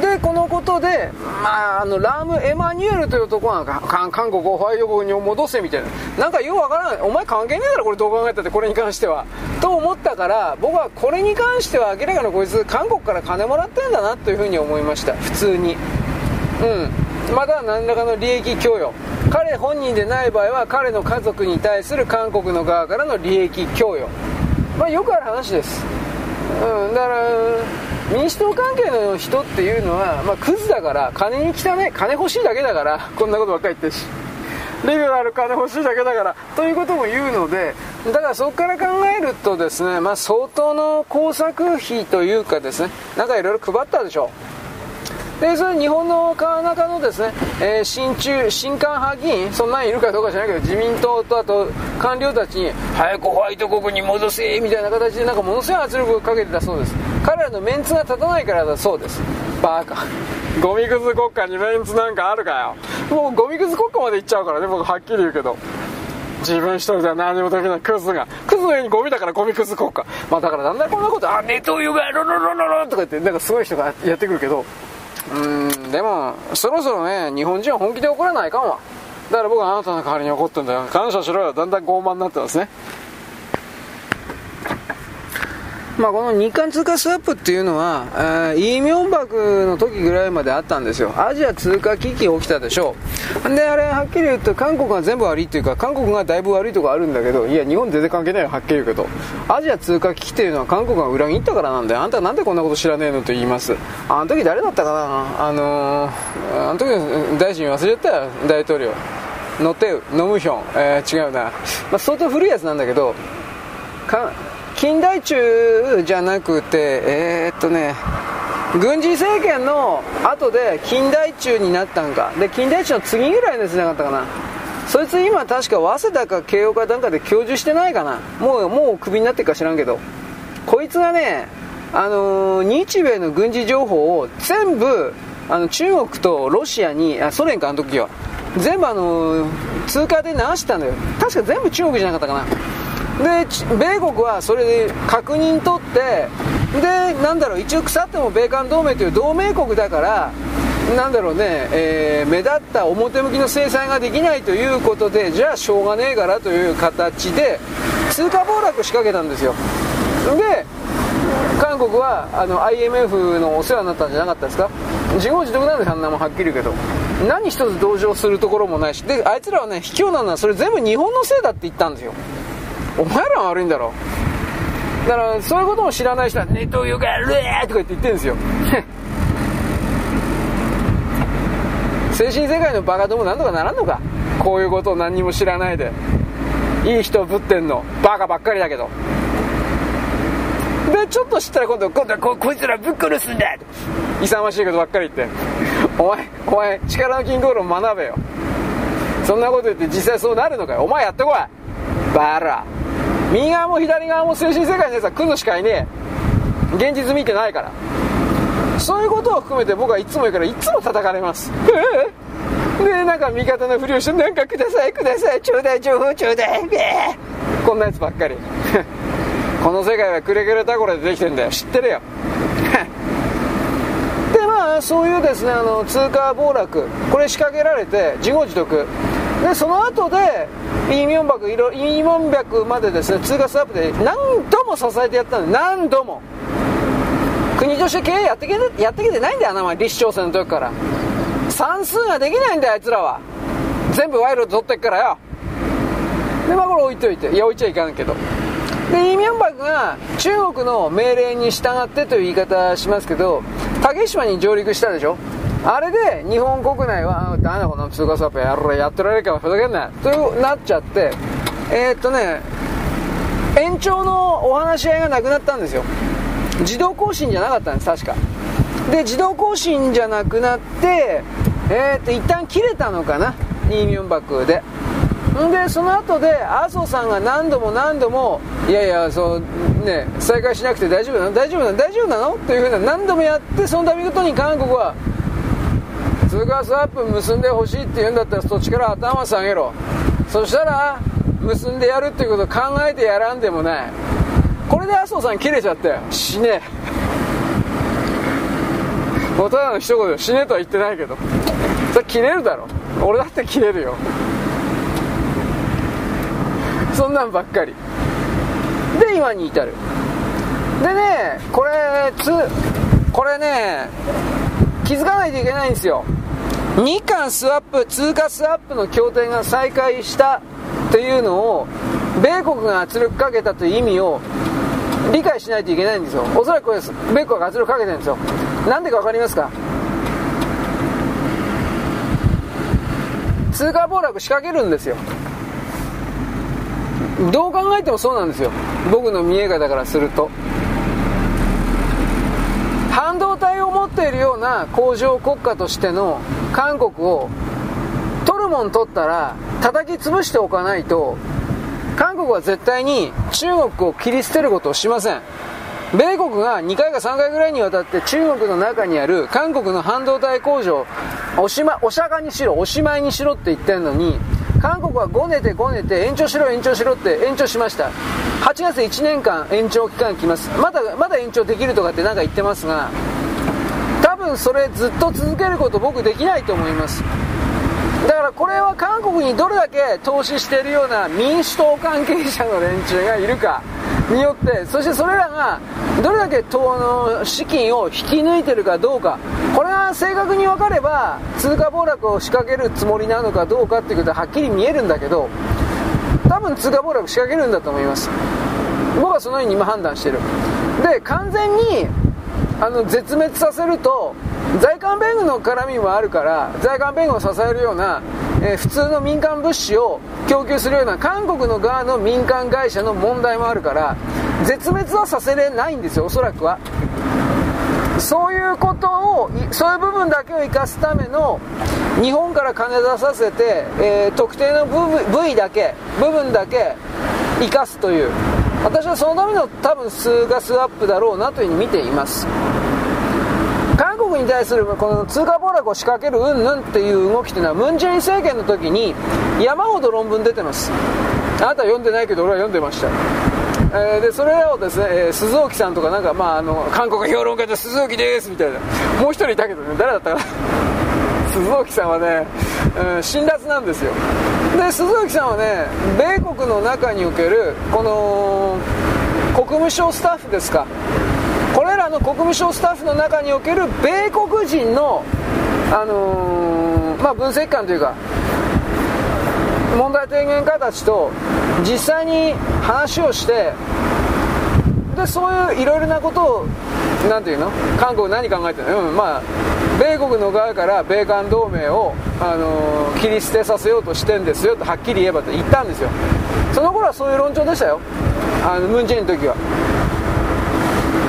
でこのことで、まあ、あのラーム・エマニュエルという男が韓国をホワイト国に戻せみたいな。なんかようわからないお前関係ねえだろこれどう考えたってこれに関しては。と思ったから僕はこれに関しては明らかにこいつ韓国から金もらってんだなというふうに思いました。普通に。うん。まだ何らかの利益供与。彼本人でない場合は彼の家族に対する韓国の側からの利益供与。まあよくある話です。うん。だから民主党関係の人っていうのは、まあ、クズだから金に来たね金欲しいだけだからこんなことばっかり言ってるし。リベラル金欲しいだけだからということも言うのでだからそこから考えるとですね、まあ、相当の工作費というかですねなんかいろいろ配ったでしょ。うでそれ日本の川中のですね、えー、親中新韓派議員そんなんいるかどうか知らないけど自民党とあと官僚たちに早くホワイト国に戻せみたいな形でなんかものすごい圧力をかけてたそうです。彼らのメンツが立たないからだそうです。バカ。ゴミくず国家にメンツなんかあるかよ。もうゴミくず国家まで行っちゃうからね僕はっきり言うけど。自分一人では何もできないクズが。クズの上にゴミだからゴミクズ国家。まあだからなんだこんなこと。あネトウヨがロロロロロとか言ってなんかすごい人がやってくるけどうんでもそろそろね日本人は本気で怒らないかんわ。だから僕はあなたの代わりに怒ってんだよ。感謝しろよ。だんだん傲慢になってますね。まあ、この日韓通貨スワップっていうのは、えー、イ・ミョンバクの時ぐらいまであったんですよ。アジア通貨危機起きたでしょう。で、あれ、はっきり言うと、韓国が全部悪いっていうか、韓国がだいぶ悪いとこあるんだけど、いや、日本全然関係ないよ、はっきり言うけど。アジア通貨危機っていうのは韓国が裏切ったからなんだよ。あんたなんでこんなこと知らねえのと言います。あの時誰だったかな？あのー、あの時大臣忘れちゃったよ、大統領。ノテウ、ノムヒョン、えー、違うな。まあ、相当古いやつなんだけど、か近代中じゃなくて、えー、っとね、軍事政権の後で近代中になったんか。で、近代中の次ぐらいのやつなかったかな。そいつ今確か早稲田か慶応かなんかで教授してないかな。もう、もうクビになってるか知らんけど。こいつがね、あのー、日米の軍事情報を全部、あの、中国とロシアに、あ、ソ連か、あの時は。全部あのー、通貨で流したんだよ。確か全部中国じゃなかったかな。で米国はそれで確認取ってでなんだろう一応腐っても米韓同盟という同盟国だからなんだろうね、えー、目立った表向きの制裁ができないということでじゃあしょうがねえからという形で通貨暴落仕掛けたんですよ。で韓国はあの IMF のお世話になったんじゃなかったですか？自業自得なんであんなもんはっきり言うけど。何一つ同情するところもないし。であいつらはね卑怯なのはそれ全部日本のせいだって言ったんですよ。お前らが悪いんだろ。だからそういうことも知らない人は「ネトウヨガルー!」とか言って言ってるんですよ。精神世界のバカどもなんとかならんのか。こういうことを何にも知らないで。いい人ぶってんの。バカばっかりだけど。でちょっと知ったら今度今度はここいつらぶっ殺すんだ。勇ましいことばっかり言って。お前お前力の金庫論学べよ。そんなこと言って実際そうなるのかよ。お前やってこい。バラ。右側も左側も精神世界のやつは来るしかいねえ。現実見てないから。そういうことを含めて僕はいつも言うからいつも叩かれます。でなんか味方のふりをしてなんかくださいください。ちょうだい情報ちょうだいこんなやつばっかり。この世界はくれくれタコラでできてんだよ。知ってるよ。でまあそういうですねあの通貨暴落。これ仕掛けられて自業自得。でその後でイ・ミョンバクイ・ミョンバクまでですね通貨スワップで何度も支えてやったんで何度も。国として経営やってきてやってきてないんだよな、まあ、立証戦の時から。算数ができないんだよあいつらは。全部賄賂取ってっからよ。でまあこれ置いといて。いや置いちゃいかんけど。でイ・ミョンバクが中国の命令に従ってという言い方しますけど竹島に上陸したでしょ。あれで日本国内は、ダメだこの通貨スワップやろやってられるからふざけんなとなっちゃって、えー、っとね、延長のお話し合いがなくなったんですよ。自動更新じゃなかったんです、確か。で、自動更新じゃなくなって、えー、っと、一旦切れたのかな、イーミョンバクで。で、その後で、麻生さんが何度も何度も、いやいや、そう、ね、再開しなくて大丈夫なの？大丈夫なの？大丈夫なの？というふうな何度もやって、その度ごとに韓国は、通貨スワップ結んでほしいって言うんだったらそっちから頭下げろ。そしたら結んでやるっていうことを考えてやらんでもない。これで麻生さん切れちゃって死ね。もうただの一言で死ねとは言ってないけど。それ切れるだろ。俺だって切れるよ。そんなんばっかり。で今に至る。でねこれつこれね気づかないといけないんですよ日韓スワップ、通貨スワップの協定が再開したというのを、米国が圧力かけたという意味を理解しないといけないんですよ。おそらくこれです。米国が圧力かけてるんですよ。なんでかわかりますか？通貨暴落仕掛けるんですよ。どう考えてもそうなんですよ。僕の見え方からすると。半持っているような工場国家としての韓国を取るもん取ったら叩き潰しておかないと韓国は絶対に中国を切り捨てることをしません。米国が2回か3回ぐらいにわたって中国の中にある韓国の半導体工場おし,、ま、お釈迦にしろおしまいにしろって言ってるのに韓国はごねてごねて延長しろ延長しろって延長しました。8月1年間延長期間来ます。まだまだ延長できるとかって何か言ってますが多分それずっと続けること僕できないと思います。だからこれは韓国にどれだけ投資しているような民主党関係者の連中がいるか によってそしてそれらがどれだけ党の資金を引き抜いてるかどうか。これが正確に分かれば通貨暴落を仕掛けるつもりなのかどうかっていうことははっきり見えるんだけど多分通貨暴落仕掛けるんだと思います。僕はそのように今判断してる。で完全にあの絶滅させると在韓米軍の絡みもあるから在韓米軍を支えるような、えー、普通の民間物資を供給するような韓国の側の民間会社の問題もあるから絶滅はさせれないんですよおそらくは。そういうことをそういう部分だけを生かすための日本から金出させて、えー、特定の部位だけ部分だけ生かすという。私はそのための多分数ガスアップだろうなというふうに見ています。韓国に対するこの通貨暴落を仕掛けるうんぬんっていう動きというのはムン・ジェイン政権の時に山ほど論文出てます。あなたは読んでないけど俺は読んでました。えー、でそれらをですね、えー、鈴木さんとかなんか、まあ、あの韓国評論家で鈴木ですみたいな。もう一人いたけどね。誰だったかな。鈴木さんはね、うん、辛辣なんですよ。で鈴木さんはね米国の中におけるこの国務省スタッフですか。これらの国務省スタッフの中における米国人の、あのー、まあ、分析官というか問題提言家たちと実際に話をしてでそういういろいろなことを何ていうの？韓国何考えてるの、うん、まあ米国の側から米韓同盟を、あのー、切り捨てさせようとしてんですよとはっきり言えばと言ったんですよ。その頃はそういう論調でしたよ。あのムン・ジェインの時は。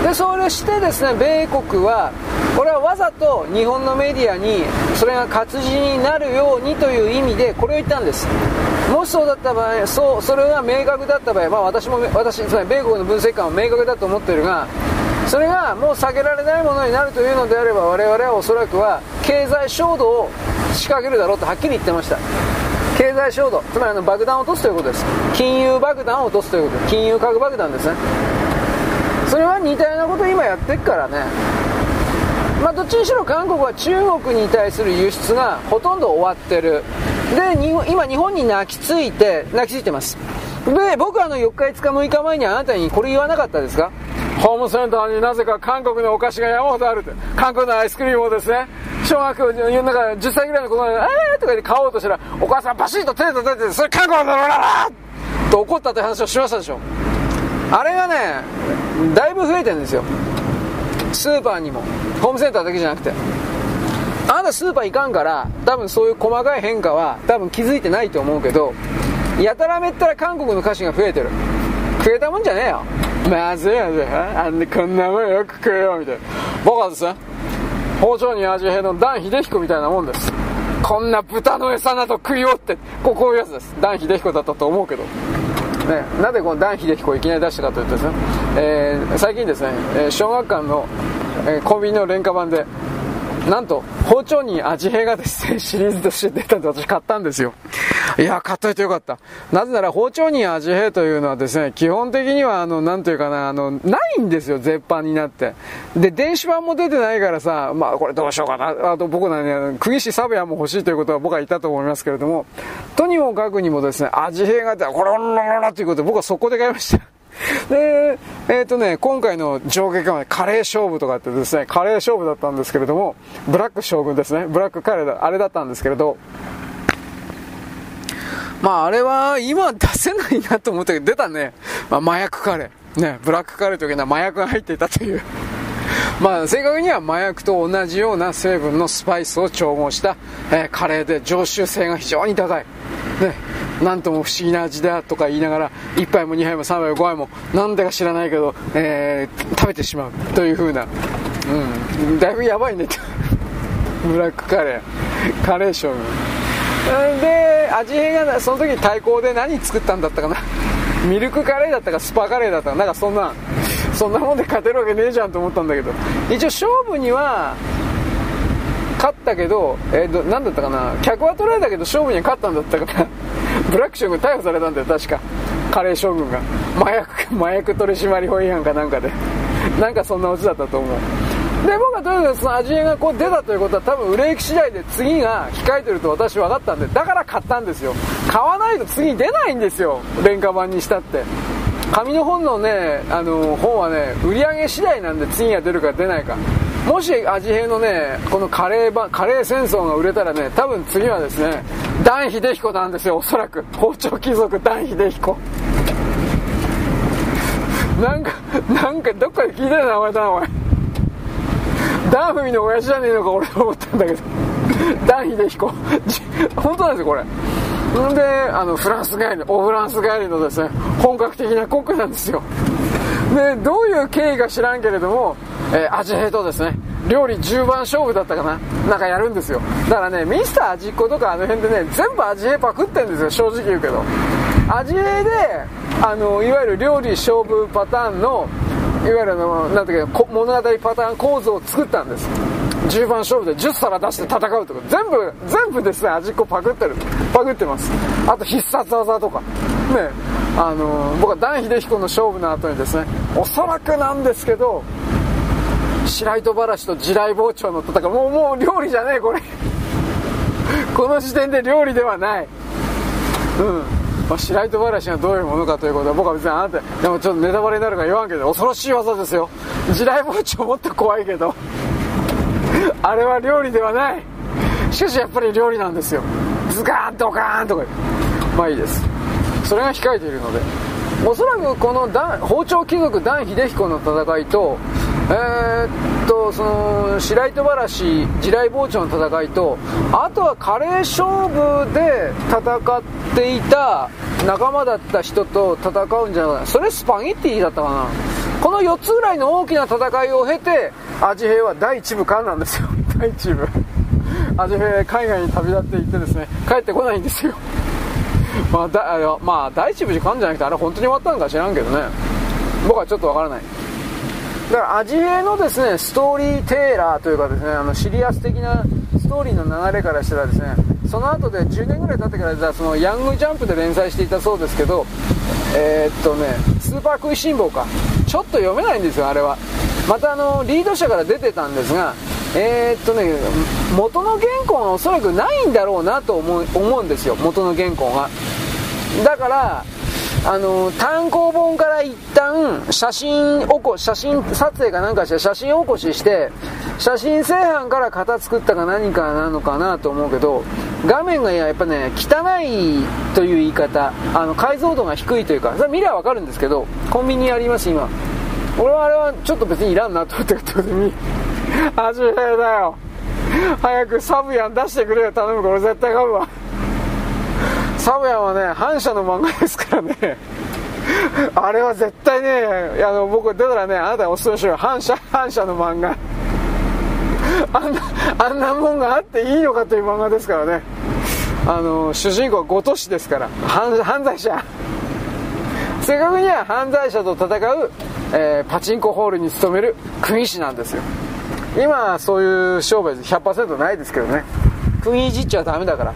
でそれしてですね米国はこれはわざと日本のメディアにそれが活字になるようにという意味でこれを言ったんです。もしそうだった場合そうそれが明確だった場合、まあ、私も私つまり米国の分析官は明確だと思ってるがそれがもう避けられないものになるというのであれば我々はおそらくは経済衝動を仕掛けるだろうとはっきり言ってました。経済衝動つまりあの爆弾を落とすということ。です金融爆弾を落とすということ。金融核爆弾ですね。それは似たようなことを今やってるからね。まあ、どっちにしろ韓国は中国に対する輸出がほとんど終わってる。で今日本に泣きついて泣きついてます。で僕はあの4日5日6日前にあなたにこれ言わなかったですか？ホームセンターになぜか韓国のお菓子が山ほどあるって。韓国のアイスクリームをですね小学校の中10歳ぐらいの子供が「えー!」とか言って買おうとしたらお母さんバシッと手で立てて「それ韓国のだろな!」と怒ったって話をしましたでしょ。あれがねだいぶ増えてるんですよ。スーパーにも。ホームセンターだけじゃなくて。あなたスーパー行かんから多分そういう細かい変化は多分気づいてないと思うけどやたらめったら韓国の歌詞が増えてる。食えたもんじゃねえよ。まずいやぜあんでこんなもんよく食えよみたいな僕はですね包丁に味変の段秀彦みたいなもんですこんな豚の餌など食いよってこうこういうやつです段秀彦だったと思うけどね、なぜこの段秀彦をいきなり出したかというとですね、えー、最近ですね、え小学館の、えー、コンビニの廉価版でなんと、包丁に味変がですね、シリーズとして出たんで私買ったんですよ。いや、買っといてよかった。なぜなら、包丁に味変というのはですね、基本的には、あの、なんというかな、あの、ないんですよ、絶版になって。で、電子版も出てないからさ、まあ、これどうしようかな。あと、僕なね、釘師サブヤも欲しいということは僕は言ったと思いますけれども、とにもかくにもですね、味変があって、これ、らららということで僕はそこで買いました。で、えっ、ー、とね、今回の上下関はカレー勝負とかってですね、カレー勝負だったんですけれども、ブラック将軍ですね、ブラックカレーだ、あれだったんですけれど、まああれは今出せないなと思ったけど、出たね、まあ、麻薬カレー。ね、ブラックカレーというのは麻薬が入っていたという。まあ正確には麻薬と同じような成分のスパイスを調合した、えー、カレーで常習性が非常に高い。ね、なんとも不思議な味だとか言いながら1杯も2杯も3杯も5杯もなんでか知らないけど、えー、食べてしまうという風な、うん、だいぶやばいね。ブラックカレー。カレーションで味変がその時対抗で何作ったんだったかな。ミルクカレーだったかスパカレーだったかなんかそんな。そんなもんで勝てるわけねえじゃんと思ったんだけど。一応勝負には勝ったけど、えー、何だったかな？客は取られたけど勝負には勝ったんだったかな？ブラック将軍逮捕されたんだよ確か。カレー将軍が。麻薬麻薬取締法違反かなんかで。なんかそんなオチだったと思う。で僕はとにかくその味がこう出たということは多分売れ行き次第で次が控えてると私分かったんでだから買ったんですよ。買わないと次出ないんですよ。廉価版にしたって。紙の本のねあの本はね売り上げ次第なんで次が出るか出ないか。もし味平のねこのカレーばカレー戦争が売れたらね多分次はですねダン・ヒデヒコなんですよおそらく。包丁貴族ダン・ヒデヒコなんかなんかどっかで聞いたよ名前だなお前。ダンフミの親父じゃねえのか俺は思ったんだけど。ダン・ヒデヒコ本当なんですよこれ。んであのフランス帰りオフランス帰りのですね本格的なコックなんですよ。でどういう経緯か知らんけれども、えー、味平とですね料理10番勝負だったかななんかやるんですよ。だからねミスター味っ子とかあの辺でね全部味平パクってんですよ正直言うけど。味平であのいわゆる料理勝負パターンのいわゆるのなんていうか物語パターン構造を作ったんです。10番勝負で10皿出して戦うとか全部全部ですね味っ子パクってる。パクってます。あと必殺技とか。ねあの僕はダン・秀彦の勝負の後にですねおそらくなんですけど白糸ばらしと地雷包丁の戦いもうもう料理じゃねえこれ。この時点で料理ではない。うん。まあ、白糸ばらしがどういうものかということは僕は別にあなたでもちょっとネタバレになるから言わんけど恐ろしい技ですよ。地雷包丁もっと怖いけど。あれは料理ではない。しかしやっぱり料理なんですよ。ズカーンドカーンとか。まあいいです。それが控えているので。おそらくこの包丁貴族ダン秀彦の戦いとえー、っとその白糸原市地雷包丁の戦いとあとはカレー勝負で戦っていた仲間だった人と戦うんじゃないそれスパゲッティだったかな。この4つぐらいの大きな戦いを経て味平は第1部間なんですよ。第1部。味平海外に旅立っていってですね帰ってこないんですよ。まあ、だまあ第1部時間じゃなくてあれ本当に終わったのか知らんけどね。僕はちょっとわからない。だから味平のですねストーリーテーラーというかですねあのシリアス的なストーリーの流れからしたらですねその後で10年ぐらい経ってからそのヤングジャンプで連載していたそうですけどえー、っとねスーパー食いしん坊か。ちょっと読めないんですよあれは。またあのリード社から出てたんですがえー、っとね元の原稿がおそらくないんだろうなと思う思うんですよ元の原稿が。だからあの単行本から一旦写真起こ写真撮影かなんかして写真起こしして写真製版から型作ったか何かなのかなと思うけど画面がやっぱね汚いという言い方あの解像度が低いというかそれ見りゃ分かるんですけどコンビニあります今。俺はあれはちょっと別にいらんなと思ってるに 味変だよ。早くサブヤン出してくれよ頼むから絶対買うわ。サブヤンはね反射の漫画ですからね。あれは絶対ねあの僕出たらねあなたがおすすめしよ。反射反射の漫画。あんなあんなもんがあっていいのかという漫画ですからね。あの主人公はご都市ですから。犯罪者。正確には犯罪者と戦う、えー、パチンコホールに勤める釘師なんですよ。今そういう商売100%ないですけどね。釘いじっちゃダメだから。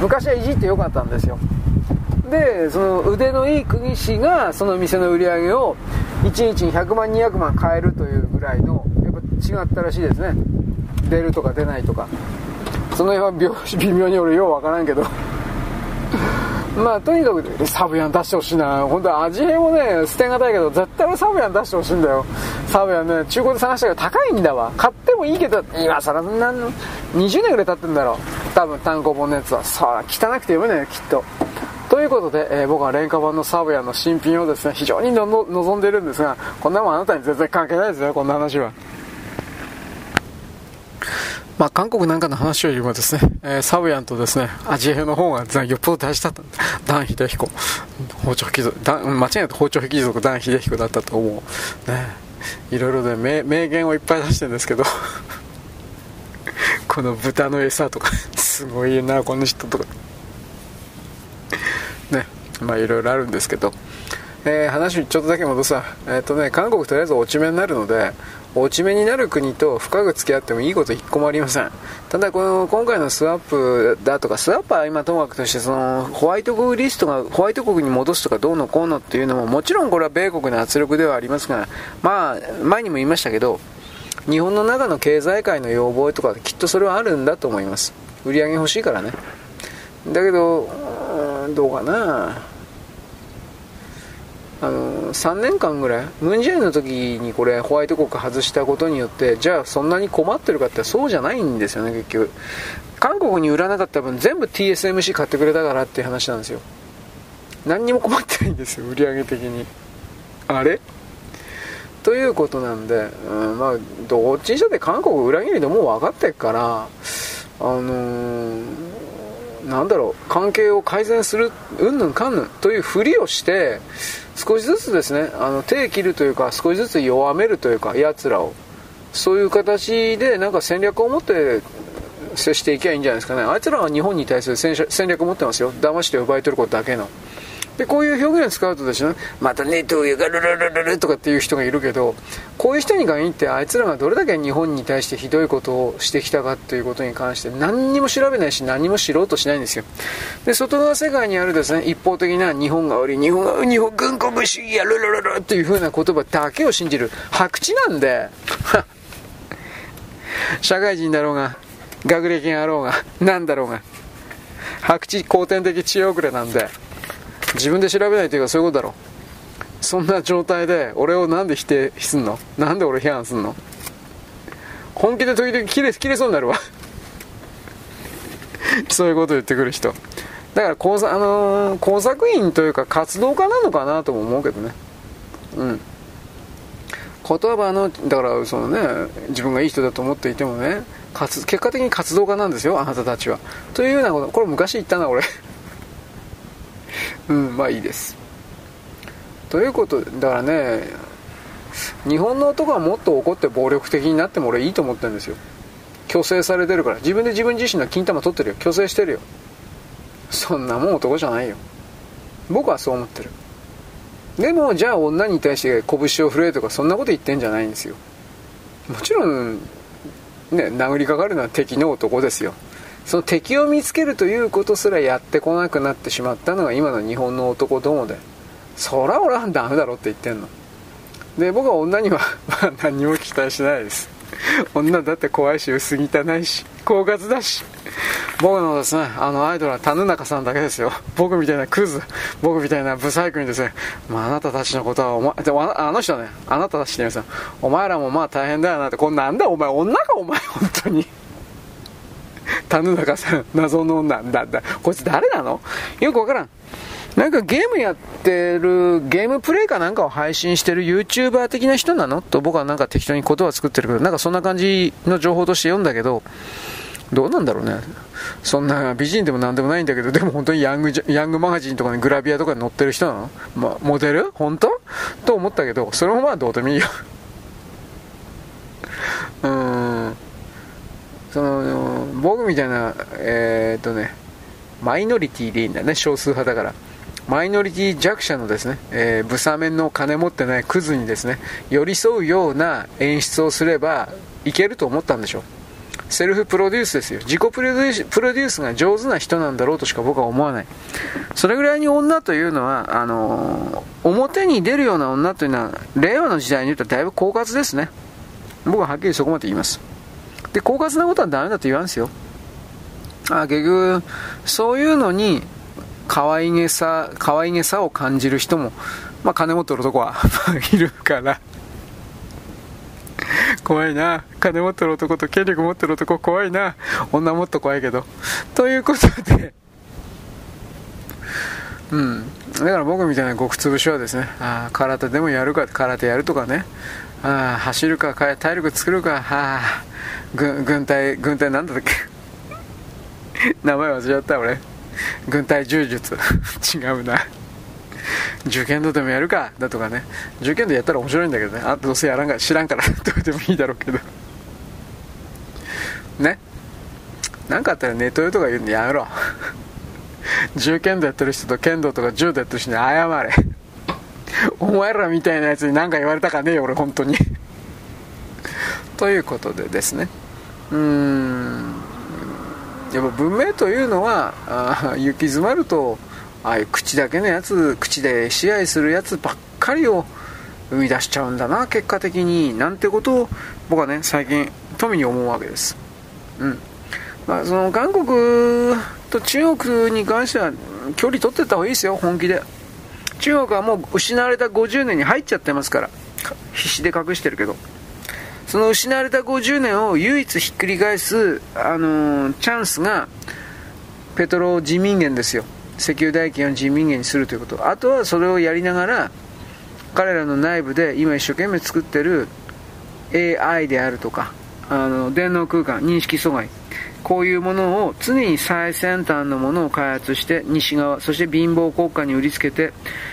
昔はいじってよかったんですよ。でその腕のいい釘師がその店の売り上げを1日に100万200万買えるというぐらいのやっぱ違ったらしいですね。出るとか出ないとか。その辺は 微妙に俺ようわからんけど。まあとにかくサブヤン出してほしいな。本当は味変もね捨てがたいけど絶対俺サブヤン出してほしいんだよ。サブヤンね中古で探したけど高いんだわ。買ってもいいけど今更何20年ぐらい経ってんだろ。多分単行本のやつは。さあ汚くて読めないよきっと。ということで、えー、僕は廉価版のサブヤンの新品をですね非常に望んでるんですがこんなもんあなたに全然関係ないですよこんな話は。まあ、韓国なんかの話よりもですね、えー、サブヤンとですね、アジエの方がよっぽど大事だったんダン・ヒデヒコ。包丁貴族、間違いなく包丁貴族ダン・ヒデヒコだったと思う。ね。いろいろで名名言をいっぱい出してるんですけど、この豚の餌とか、すごいな、この人とか。ね。まあ、いろいろあるんですけど、えー、話ちょっとだけ戻すわ。えっ、ー、とね、韓国とりあえず落ち目になるので、落ち目になる国と深く付き合ってもいいこと一個もありません。ただこの今回のスワップだとかスワップは今ともかくとしてそのホワイト国リストがホワイト国に戻すとかどうのこうのっていうのももちろんこれは米国の圧力ではありますがまあ前にも言いましたけど日本の中の経済界の要望とかきっとそれはあるんだと思います。売り上げ欲しいからね。だけどどうかな。あの3年間ぐらいムン・ジェインの時にこれホワイト国外したことによってじゃあそんなに困ってるかってそうじゃないんですよね結局。韓国に売らなかった分全部 TSMC 買ってくれたからっていう話なんですよ。何にも困ってないんですよ売り上げ的に。あれ？ということなんで、うん、まあどっちにしたって韓国裏切りでもう分かってっからあのー、なんだろう関係を改善するうんぬんかんぬんというふりをして少しずつですねあの手切るというか少しずつ弱めるというかやつらを。そういう形でなんか戦略を持って接していけばいいんじゃないですかね。あいつらは日本に対する戦略を持ってますよ。騙して奪い取ることだけの。でこういう表現を使うとですねまたネトウヨがルルルルルとかっていう人がいるけどこういう人に限ってあいつらがどれだけ日本に対してひどいことをしてきたかということに関して何にも調べないし何も知ろうとしないんですよで外側世界にあるですね一方的な日本が悪い日本が日本軍国主義やルルルルっていう風な言葉だけを信じる白痴なんで 社会人だろうが学歴があろうが何だろうが白痴後天的知恵遅れなんで。自分で調べないというかそういうことだろ。そんな状態で俺をなんで否定すんの？なんで俺批判すんの？本気で時々切れ切れそうになるわ。そういうこと言ってくる人。だから工作,、あのー、工作員というか活動家なのかなとも思うけどね。うん。言葉のだからそのね自分がいい人だと思っていてもね結果的に活動家なんですよあなたたちは。というようなことこれ昔言ったな俺。うんまあいいです。ということだからね日本の男はもっと怒って暴力的になっても俺いいと思ってるんですよ。虚勢されてるから。自分で自分自身の金玉取ってるよ。虚勢してるよ。そんなもん男じゃないよ。僕はそう思ってる。でもじゃあ女に対して拳を振れとかそんなこと言ってんじゃないんですよ。もちろんね殴りかかるのは敵の男ですよ。その敵を見つけるということすらやってこなくなってしまったのが今の日本の男どもで。そら俺はダメだろって言ってんの。で僕は女には まあ何も期待しないです。女だって怖いし薄汚いし狡猾だし。僕のですねあのアイドルは田中さんだけですよ。僕みたいなクズ。僕みたいなブサイクにですね、まあ、あなたたちのことはお前であの人ねあなたたちって言いますお前らもまあ大変だよなって。こんなんだお前。女かお前。本当に。田中さん、謎の女だ、だ、こいつ誰なの？よくわからん。なんかゲームやってる、ゲームプレイかなんかを配信してる YouTuber 的な人なの？と僕はなんか適当に言葉作ってるけど、なんかそんな感じの情報として読んだけど、どうなんだろうね。そんな美人でもなんでもないんだけど、でも本当にヤング、ヤングマガジンとかにグラビアとかに載ってる人なの？まモデル？本当？と思ったけど、それもまあどうでもいいよ。うーん。その僕みたいなえー、っとねマイノリティでいいんだね少数派だから。マイノリティ弱者のですね、えー、ブサメンの金持ってないクズにですね寄り添うような演出をすればいけると思ったんでしょう。セルフプロデュースですよ。自己プロデュースプロデュースが上手な人なんだろうとしか僕は思わない。それぐらいに女というのはあのー、表に出るような女というのは令和の時代に言うとだいぶ狡猾ですね。僕ははっきりそこまで言います。で狡猾なことはダメだと言わんすよ。あ結局そういうのに可愛げさ可愛げさを感じる人も、まあ、金持ってる男は いるから。怖いな。金持ってる男と権力持ってる男怖いな。女もっと怖いけど。ということで。うん。だから僕みたいな極潰しはですねあ空手でもやるか空手やるとかね。ああ走るか体力作るか。はあ軍軍隊軍隊なんだっけ？名前忘れちゃった俺。軍隊柔術。違うな。受験度でもやるか。だとかね。受験度やったら面白いんだけどね。あどうせやらんか知らんから どうでもいいだろうけど。ね。何かあったらネットでとか言うんでやめろ。銃剣道やってる人と剣道とか柔道やってる人に謝れ。お前らみたいなやつに何か言われたかねえよ俺本当に。ということでですね。うーん。やっぱ文明というのはあ行き詰まるとああいう口だけのやつ口で支配するやつばっかりを生み出しちゃうんだな結果的になんてことを僕はね最近富に思うわけです。うん。まあその韓国と中国に関しては距離取ってった方がいいですよ本気で。中国はもう失われた50年に入っちゃってますから。必死で隠してるけど。その失われた50年を唯一ひっくり返す、あのー、チャンスがペトロ人民元ですよ。石油代金を人民元にするということ。あとはそれをやりながら彼らの内部で今一生懸命作ってる AI であるとかあの電脳空間認識阻害。こういうものを常に最先端のものを開発して西側そして貧乏国家に売りつけて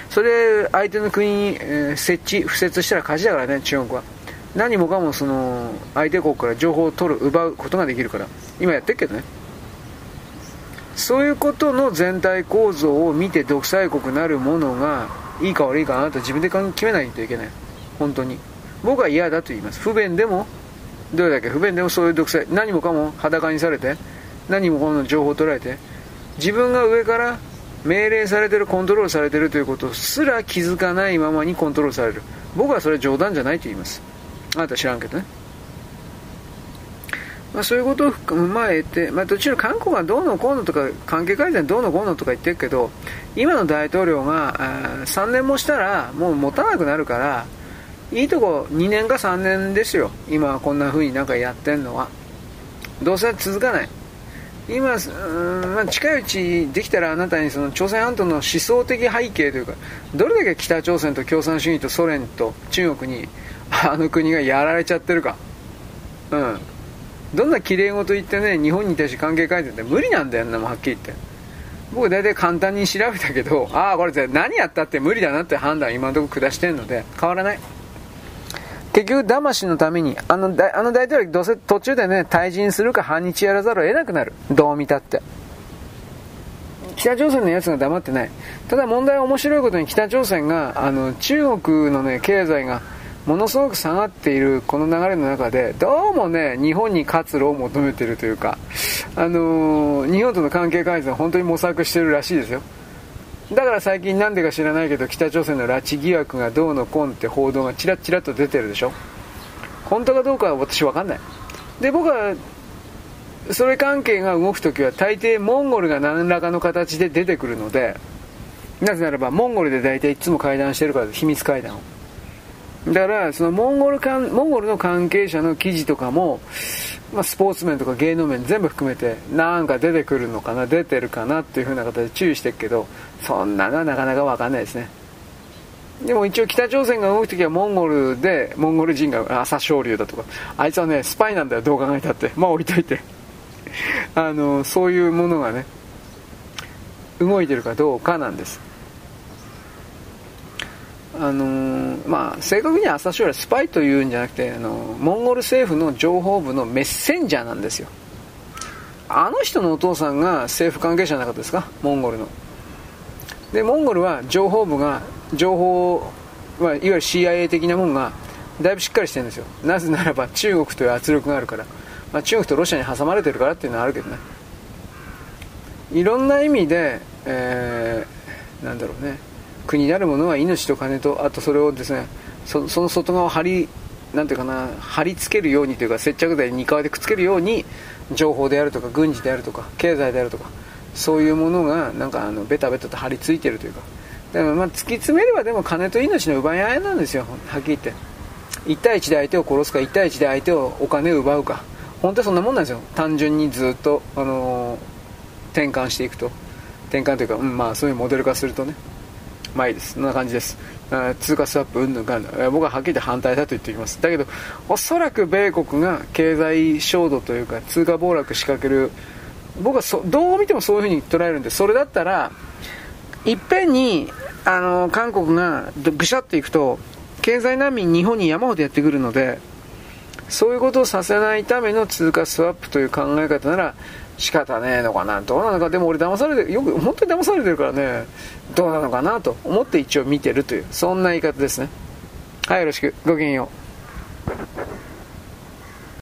それ相手の国に、え、設置敷設したら勝ちだからね中国は。何もかもその相手国から情報を取る奪うことができるから。今やってるけどね。そういうことの全体構造を見て独裁国なるものがいいか悪いかあなた自分で決めないといけない。本当に。僕は嫌だと言います。不便でもどれだけ不便でもそういう独裁何もかも裸にされて何もかもの情報を取られて自分が上から命令されてるコントロールされてるということすら気づかないままにコントロールされる。僕はそれは冗談じゃないと言います。あなた知らんけどね。まあ、そういうことを踏まえて、まあ、どちら韓国がどうのこうのとか関係改善どうのこうのとか言ってるけど今の大統領が3年もしたらもう持たなくなるからいいとこ2年か3年ですよ。今こんな風になんかやってんのは。どうせ続かない。今、うんまあ、近いうちできたらあなたにその朝鮮半島の思想的背景というかどれだけ北朝鮮と共産主義とソ連と中国にあの国がやられちゃってるか。うん。どんな綺麗事言ってね日本に対して関係改善って無理なんだよなもはっきり言って。僕大体簡単に調べたけどああこれ何やったって無理だなって判断今のところ下してるので変わらない。結局、騙しのために、あのあの大統領、どうせ途中でね、退陣するか反日やらざるを得なくなる。どう見たって。北朝鮮のやつが黙ってない。ただ問題は面白いことに北朝鮮が、あの、中国のね、経済がものすごく下がっているこの流れの中で、どうもね、日本に活路を求めているというか、あのー、日本との関係改善本当に模索してるらしいですよ。だから最近なんでか知らないけど北朝鮮の拉致疑惑がどうのこんって報道がちらちらと出てるでしょ。本当かどうかは私分かんない。で僕はそれ関係が動く時は大抵モンゴルが何らかの形で出てくるのでなぜならばモンゴルで大体いつも会談してるから秘密会談を。だからそのモンゴルかんモンゴルの関係者の記事とかもまあ、スポーツ面とか芸能面全部含めてなんか出てくるのかな出てるかなっていう風な形で注意してるけどそんなのはなかなか分かんないですね。でも一応北朝鮮が動く時はモンゴルでモンゴル人が朝青龍だとかあいつはねスパイなんだよどう考えたって。まあ置いといて。あのそういうものがね動いてるかどうかなんです。あのー、まあ、正確には朝青龍はスパイというんじゃなくてあのモンゴル政府の情報部のメッセンジャーなんですよ。あの人のお父さんが政府関係者なかったですか？モンゴルの。でモンゴルは情報部が情報、まあ、いわゆる CIA 的なものがだいぶしっかりしてるんですよ。なぜならば中国という圧力があるから、まあ、中国とロシアに挟まれてるからっていうのはあるけどね。いろんな意味で、えー、なんだろうね。国なるものは命と金とあとそれをですねその外側を張りなんていうかな貼り付けるようにというか接着剤に側でくっつけるように情報であるとか軍事であるとか経済であるとかそういうものがなんかあのベタベタと張り付いてるというか。だからまあ突き詰めればでも金と命の奪い合いなんですよはっきり言って。1対1で相手を殺すか1対1で相手をお金を奪うか。本当にそんなもんなんですよ。単純にずっと、あのー、転換していくと。転換というか、うん、まあそういうモデル化するとね。まあいいです。そんな感じです。通貨スワップうんぬんかんぬん。僕ははっきり言って反対だと言っておきます。だけど、おそらく米国が経済衝動というか、通貨暴落仕掛ける、僕はそどう見てもそういうふうに捉えるんで、それだったら、いっぺんに、あの、韓国がぐしゃっていくと、経済難民日本に山ほどやってくるので、そういうことをさせないための通貨スワップという考え方なら、仕方ねえのかなどうなのかでも俺騙されてよく本当に騙されてるからねどうなのかなと思って一応見てるというそんな言い方ですね。はいよろしく。ごきげんよう。